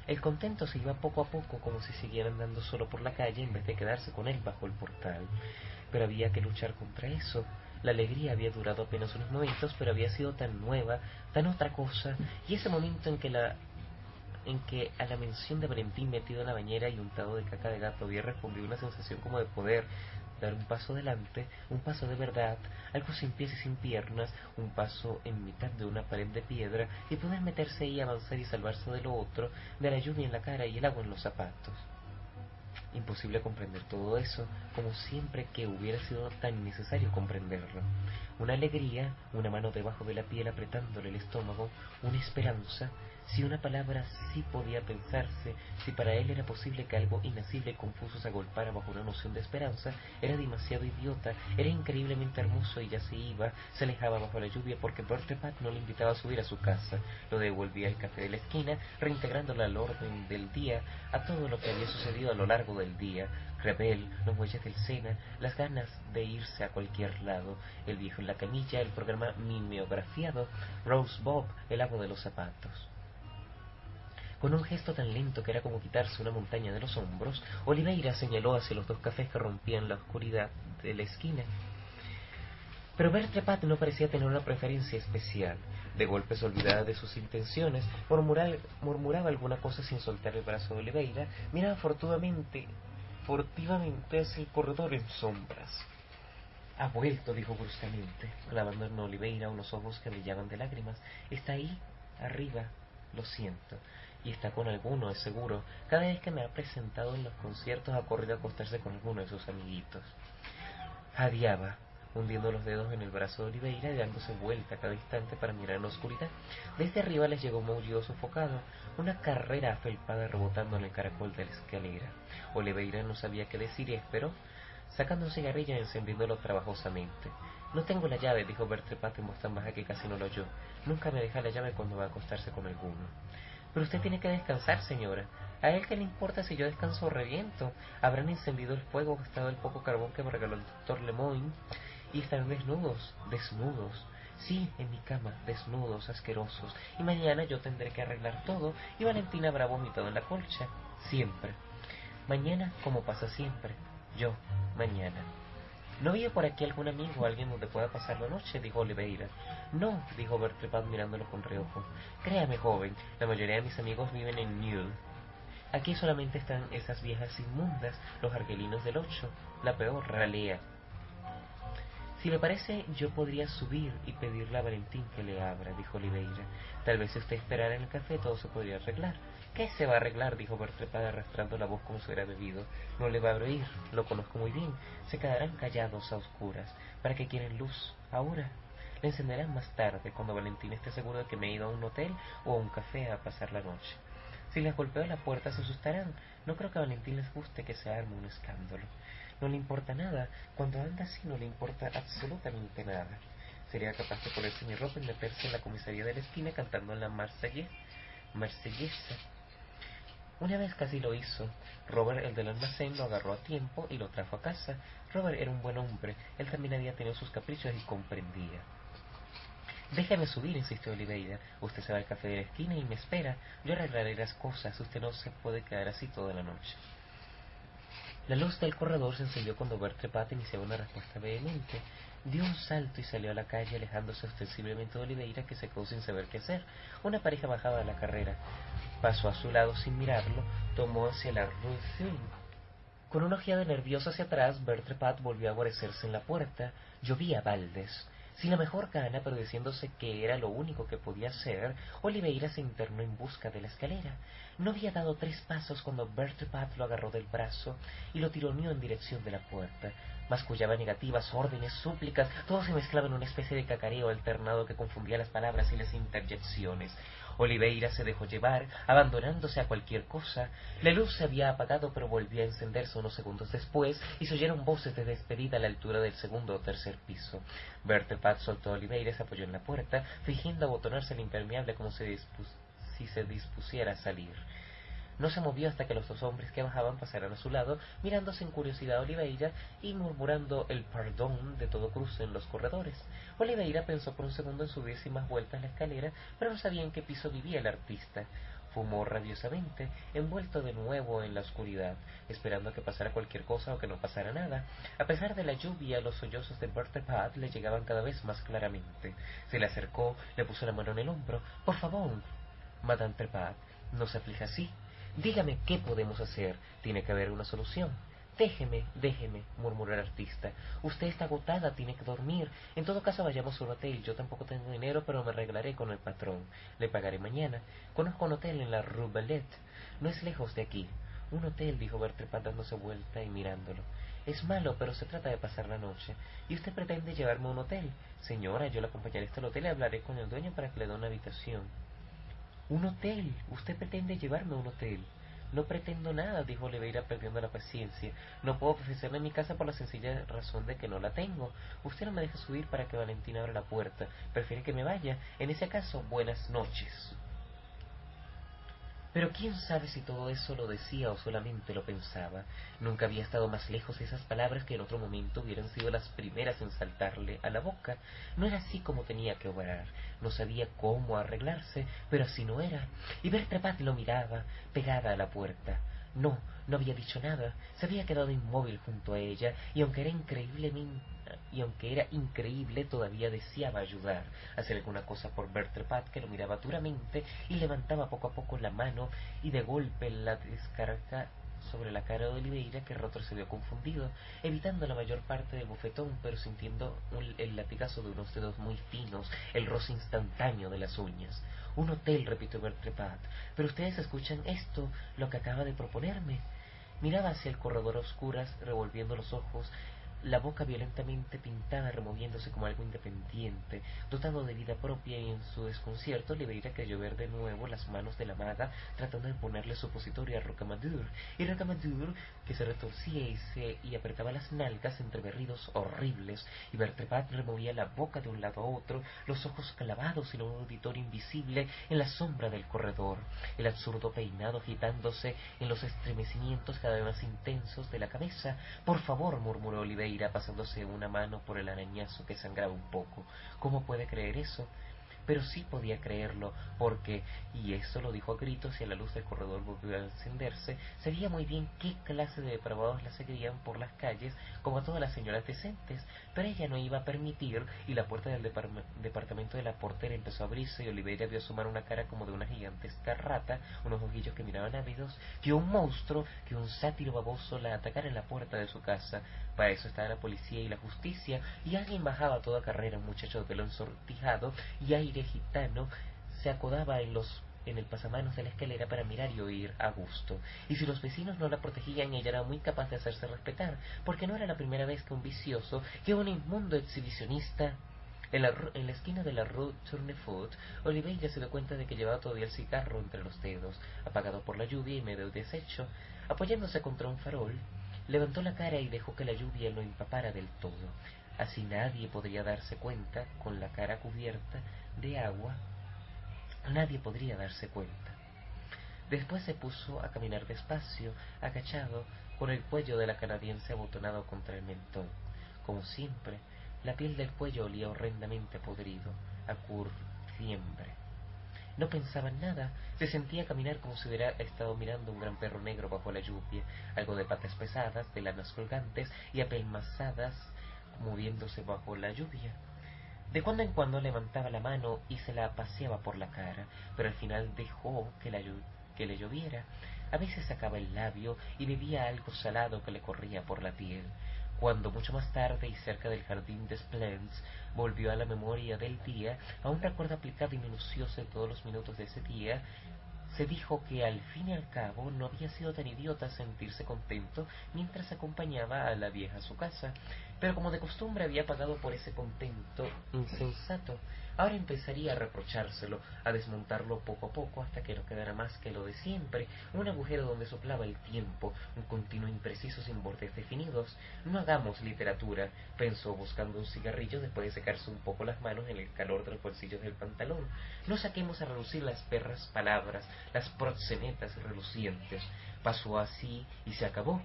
El contento se iba poco a poco como si siguiera andando solo por la calle en vez de quedarse con él bajo el portal. Pero había que luchar contra eso. La alegría había durado apenas unos momentos, pero había sido tan nueva, tan otra cosa, y ese momento en que la en que a la mención de Valentín metido en la bañera y untado de caca de gato había respondido una sensación como de poder, dar un paso adelante, un paso de verdad, algo sin pies y sin piernas, un paso en mitad de una pared de piedra y poder meterse y avanzar y salvarse de lo otro, de la lluvia en la cara y el agua en los zapatos. Imposible comprender todo eso, como siempre que hubiera sido tan necesario comprenderlo. Una alegría, una mano debajo de la piel apretándole el estómago, una esperanza, si una palabra sí podía pensarse, si para él era posible que algo inacible y confuso se agolpara bajo una noción de esperanza, era demasiado idiota, era increíblemente hermoso y ya se iba, se alejaba bajo la lluvia porque Bertepat no le invitaba a subir a su casa, lo devolvía al café de la esquina, reintegrándolo al orden del día, a todo lo que había sucedido a lo largo del día, Rebel, los muelles del Sena, las ganas de irse a cualquier lado, el viejo en la camilla, el programa mimeografiado, Rose Bob, el amo de los zapatos. Con un gesto tan lento que era como quitarse una montaña de los hombros, Oliveira señaló hacia los dos cafés que rompían la oscuridad de la esquina. Pero Bertrepat no parecía tener una preferencia especial. De golpe se olvidaba de sus intenciones, murmuraba, alguna cosa sin soltar el brazo de Oliveira, miraba furtivamente, furtivamente hacia el corredor en sombras. Ha vuelto, dijo bruscamente, clavando en Oliveira unos ojos que brillaban de lágrimas. Está ahí, arriba, lo siento y está con alguno, es seguro. Cada vez que me ha presentado en los conciertos ha corrido a acostarse con alguno de sus amiguitos. Jadeaba, hundiendo los dedos en el brazo de Oliveira y dándose vuelta cada instante para mirar en la oscuridad. Desde arriba les llegó un maullido sofocado, una carrera afelpada rebotando en el caracol de la escalera. Oliveira no sabía qué decir y esperó, sacando un cigarrillo y encendiéndolo trabajosamente. No tengo la llave, dijo Bertrepat en voz tan baja que casi no lo oyó. Nunca me deja la llave cuando va a acostarse con alguno. Pero usted tiene que descansar, señora. ¿A él qué le importa si yo descanso o reviento? Habrán encendido el fuego, gastado el poco carbón que me regaló el doctor Lemoyne y estarán desnudos, desnudos. Sí, en mi cama, desnudos, asquerosos. Y mañana yo tendré que arreglar todo y Valentina habrá vomitado en la colcha. Siempre. Mañana, como pasa siempre. Yo, mañana. ¿No vive por aquí algún amigo o alguien donde pueda pasar la noche? dijo Oliveira. No, dijo Bertrepad mirándolo con reojo. Créame, joven, la mayoría de mis amigos viven en Newell. Aquí solamente están esas viejas inmundas, los argelinos del ocho, la peor ralea. Si le parece, yo podría subir y pedirle a Valentín que le abra, dijo Oliveira. Tal vez si usted esperara en el café todo se podría arreglar. ¿Qué se va a arreglar? dijo Bertrepad arrastrando la voz como si hubiera bebido. No le va a oír, lo conozco muy bien. Se quedarán callados a oscuras. ¿Para qué quieren luz? Ahora. Le encenderán más tarde, cuando Valentín esté seguro de que me he ido a un hotel o a un café a pasar la noche. Si les golpeo la puerta se asustarán. No creo que a Valentín les guste que se arme un escándalo. No le importa nada. Cuando anda así no le importa absolutamente nada. Sería capaz de ponerse mi ropa y meterse en la comisaría de la esquina cantando la marsellesa. marsellesa. Una vez casi lo hizo. Robert, el del almacén, lo agarró a tiempo y lo trajo a casa. Robert era un buen hombre. Él también había tenido sus caprichos y comprendía. Déjeme subir, insistió Oliveira. Usted se va al café de la esquina y me espera. Yo arreglaré las cosas. Usted no se puede quedar así toda la noche. La luz del corredor se encendió cuando Bertrepat iniciaba una respuesta vehemente. Dio un salto y salió a la calle alejándose ostensiblemente de Oliveira que se quedó sin saber qué hacer. Una pareja bajaba de la carrera. Pasó a su lado sin mirarlo, tomó hacia la Rue Con una ojeada nerviosa hacia atrás, Bertrepat volvió a guarecerse en la puerta. Llovía baldes. Sin la mejor gana, pero diciéndose que era lo único que podía hacer, Oliveira se internó en busca de la escalera. No había dado tres pasos cuando Bertrepat lo agarró del brazo y lo tironeó en dirección de la puerta. Mascullaba negativas, órdenes, súplicas, todo se mezclaba en una especie de cacareo alternado que confundía las palabras y las interjecciones. Oliveira se dejó llevar, abandonándose a cualquier cosa. La luz se había apagado, pero volvió a encenderse unos segundos después y se oyeron voces de despedida a la altura del segundo o tercer piso. Bertepat soltó a Oliveira y se apoyó en la puerta, fingiendo abotonarse el impermeable como si, si se dispusiera a salir. No se movió hasta que los dos hombres que bajaban pasaran a su lado, mirándose en curiosidad a Oliveira y murmurando el perdón de todo cruce en los corredores. Oliveira pensó por un segundo en subirse más vueltas la escalera, pero no sabía en qué piso vivía el artista. Fumó rabiosamente, envuelto de nuevo en la oscuridad, esperando que pasara cualquier cosa o que no pasara nada. A pesar de la lluvia, los sollozos de Bertepad le llegaban cada vez más claramente. Se le acercó, le puso la mano en el hombro. Por favor, Madame Trepat, no se aflija así. Dígame qué podemos hacer. Tiene que haber una solución. Déjeme, déjeme, murmuró el artista. Usted está agotada, tiene que dormir. En todo caso, vayamos a un hotel. Yo tampoco tengo dinero, pero me arreglaré con el patrón. Le pagaré mañana. Conozco un hotel en la Rue Bellette. No es lejos de aquí. Un hotel, dijo Bertrand dándose vuelta y mirándolo. Es malo, pero se trata de pasar la noche. ¿Y usted pretende llevarme a un hotel? Señora, yo la acompañaré hasta el hotel y hablaré con el dueño para que le dé una habitación. Un hotel. Usted pretende llevarme a un hotel. No pretendo nada, dijo Oliveira perdiendo la paciencia. No puedo ofrecerle mi casa por la sencilla razón de que no la tengo. Usted no me deja subir para que Valentina abra la puerta. Prefiere que me vaya. En ese caso, buenas noches. Pero quién sabe si todo eso lo decía o solamente lo pensaba. Nunca había estado más lejos esas palabras que en otro momento hubieran sido las primeras en saltarle a la boca. No era así como tenía que obrar. No sabía cómo arreglarse, pero así no era. Y Bertrapat lo miraba, pegada a la puerta. No, no había dicho nada. Se había quedado inmóvil junto a ella, y aunque era increíblemente y aunque era increíble, todavía deseaba ayudar, hacer alguna cosa por Bertrepat, que lo miraba duramente y levantaba poco a poco la mano y de golpe la descarga sobre la cara de Oliveira, que retrocedió confundido, evitando la mayor parte del bofetón, pero sintiendo el latigazo de unos dedos muy finos, el roce instantáneo de las uñas. Un hotel, repitió Bertrepat. Pero ustedes escuchan esto, lo que acaba de proponerme. Miraba hacia el corredor a oscuras, revolviendo los ojos, la boca violentamente pintada removiéndose como algo independiente, dotado de vida propia y en su desconcierto Oliveira creyó ver de nuevo las manos de la maga tratando de ponerle supositorio a Rocamadour, y Rocamadour que se retorcía y, se, y apretaba las nalgas entre berridos horribles, y Bertrepat removía la boca de un lado a otro, los ojos clavados en un auditorio invisible en la sombra del corredor, el absurdo peinado agitándose en los estremecimientos cada vez más intensos de la cabeza. Por favor, murmuró Irá pasándose una mano por el arañazo que sangraba un poco. ¿Cómo puede creer eso? pero sí podía creerlo, porque, y eso lo dijo a gritos y a la luz del corredor volvió a encenderse, sabía muy bien qué clase de depravados la seguían por las calles, como a todas las señoras decentes, pero ella no iba a permitir, y la puerta del departamento de la portera empezó a abrirse y Oliveira vio asomar una cara como de una gigantesca rata, unos ojillos que miraban ávidos, vio un monstruo, que un sátiro baboso la atacara en la puerta de su casa. Para eso estaba la policía y la justicia, y alguien bajaba a toda carrera, un muchacho de pelo ensortijado y aire gitano se acodaba en los en el pasamanos de la escalera para mirar y oír a gusto. Y si los vecinos no la protegían, ella era muy capaz de hacerse respetar, porque no era la primera vez que un vicioso, que un inmundo exhibicionista en la, en la, esquina de la rue Tournefoot, Oliveira se dio cuenta de que llevaba todavía el cigarro entre los dedos, apagado por la lluvia y medio deshecho. Apoyándose contra un farol, levantó la cara y dejó que la lluvia lo empapara del todo. Así nadie podría darse cuenta, con la cara cubierta de agua, nadie podría darse cuenta. Después se puso a caminar despacio, agachado, con el cuello de la canadiense abotonado contra el mentón. Como siempre, la piel del cuello olía horrendamente podrido, a curciembre. No pensaba en nada, se sentía caminar como si hubiera estado mirando un gran perro negro bajo la lluvia, algo de patas pesadas, de lanas colgantes y apelmazadas moviéndose bajo la lluvia. De cuando en cuando levantaba la mano y se la paseaba por la cara, pero al final dejó que, la, que le lloviera. A veces sacaba el labio y bebía algo salado que le corría por la piel. Cuando mucho más tarde y cerca del jardín de Splends volvió a la memoria del día, a un recuerdo aplicado y minucioso de todos los minutos de ese día, se dijo que al fin y al cabo no había sido tan idiota sentirse contento mientras acompañaba a la vieja a su casa, pero como de costumbre había pagado por ese contento insensato, ahora empezaría a reprochárselo, a desmontarlo poco a poco hasta que no quedara más que lo de siempre, un agujero donde soplaba el tiempo, un continuo impreciso sin bordes definidos. No hagamos literatura, pensó buscando un cigarrillo después de secarse un poco las manos en el calor de los bolsillos del pantalón. No saquemos a relucir las perras palabras, las proxenetas relucientes. Pasó así y se acabó.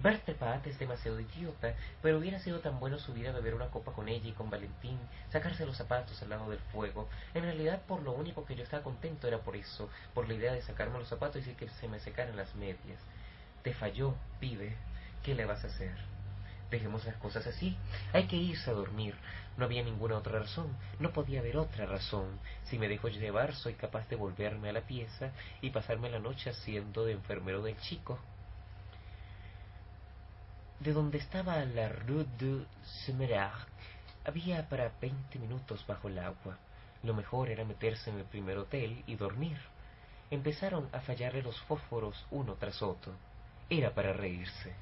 Pat es demasiado idiota, pero hubiera sido tan bueno subir a beber una copa con ella y con Valentín, sacarse los zapatos al lado del fuego. En realidad, por lo único que yo estaba contento era por eso, por la idea de sacarme los zapatos y que se me secaran las medias. Te falló, pibe. ¿Qué le vas a hacer? Dejemos las cosas así. Hay que irse a dormir. No había ninguna otra razón. No podía haber otra razón. Si me dejo llevar, soy capaz de volverme a la pieza y pasarme la noche haciendo de enfermero del chico. De donde estaba la Rue de Semerard había para veinte minutos bajo el agua. Lo mejor era meterse en el primer hotel y dormir. Empezaron a fallarle los fósforos uno tras otro. Era para reírse.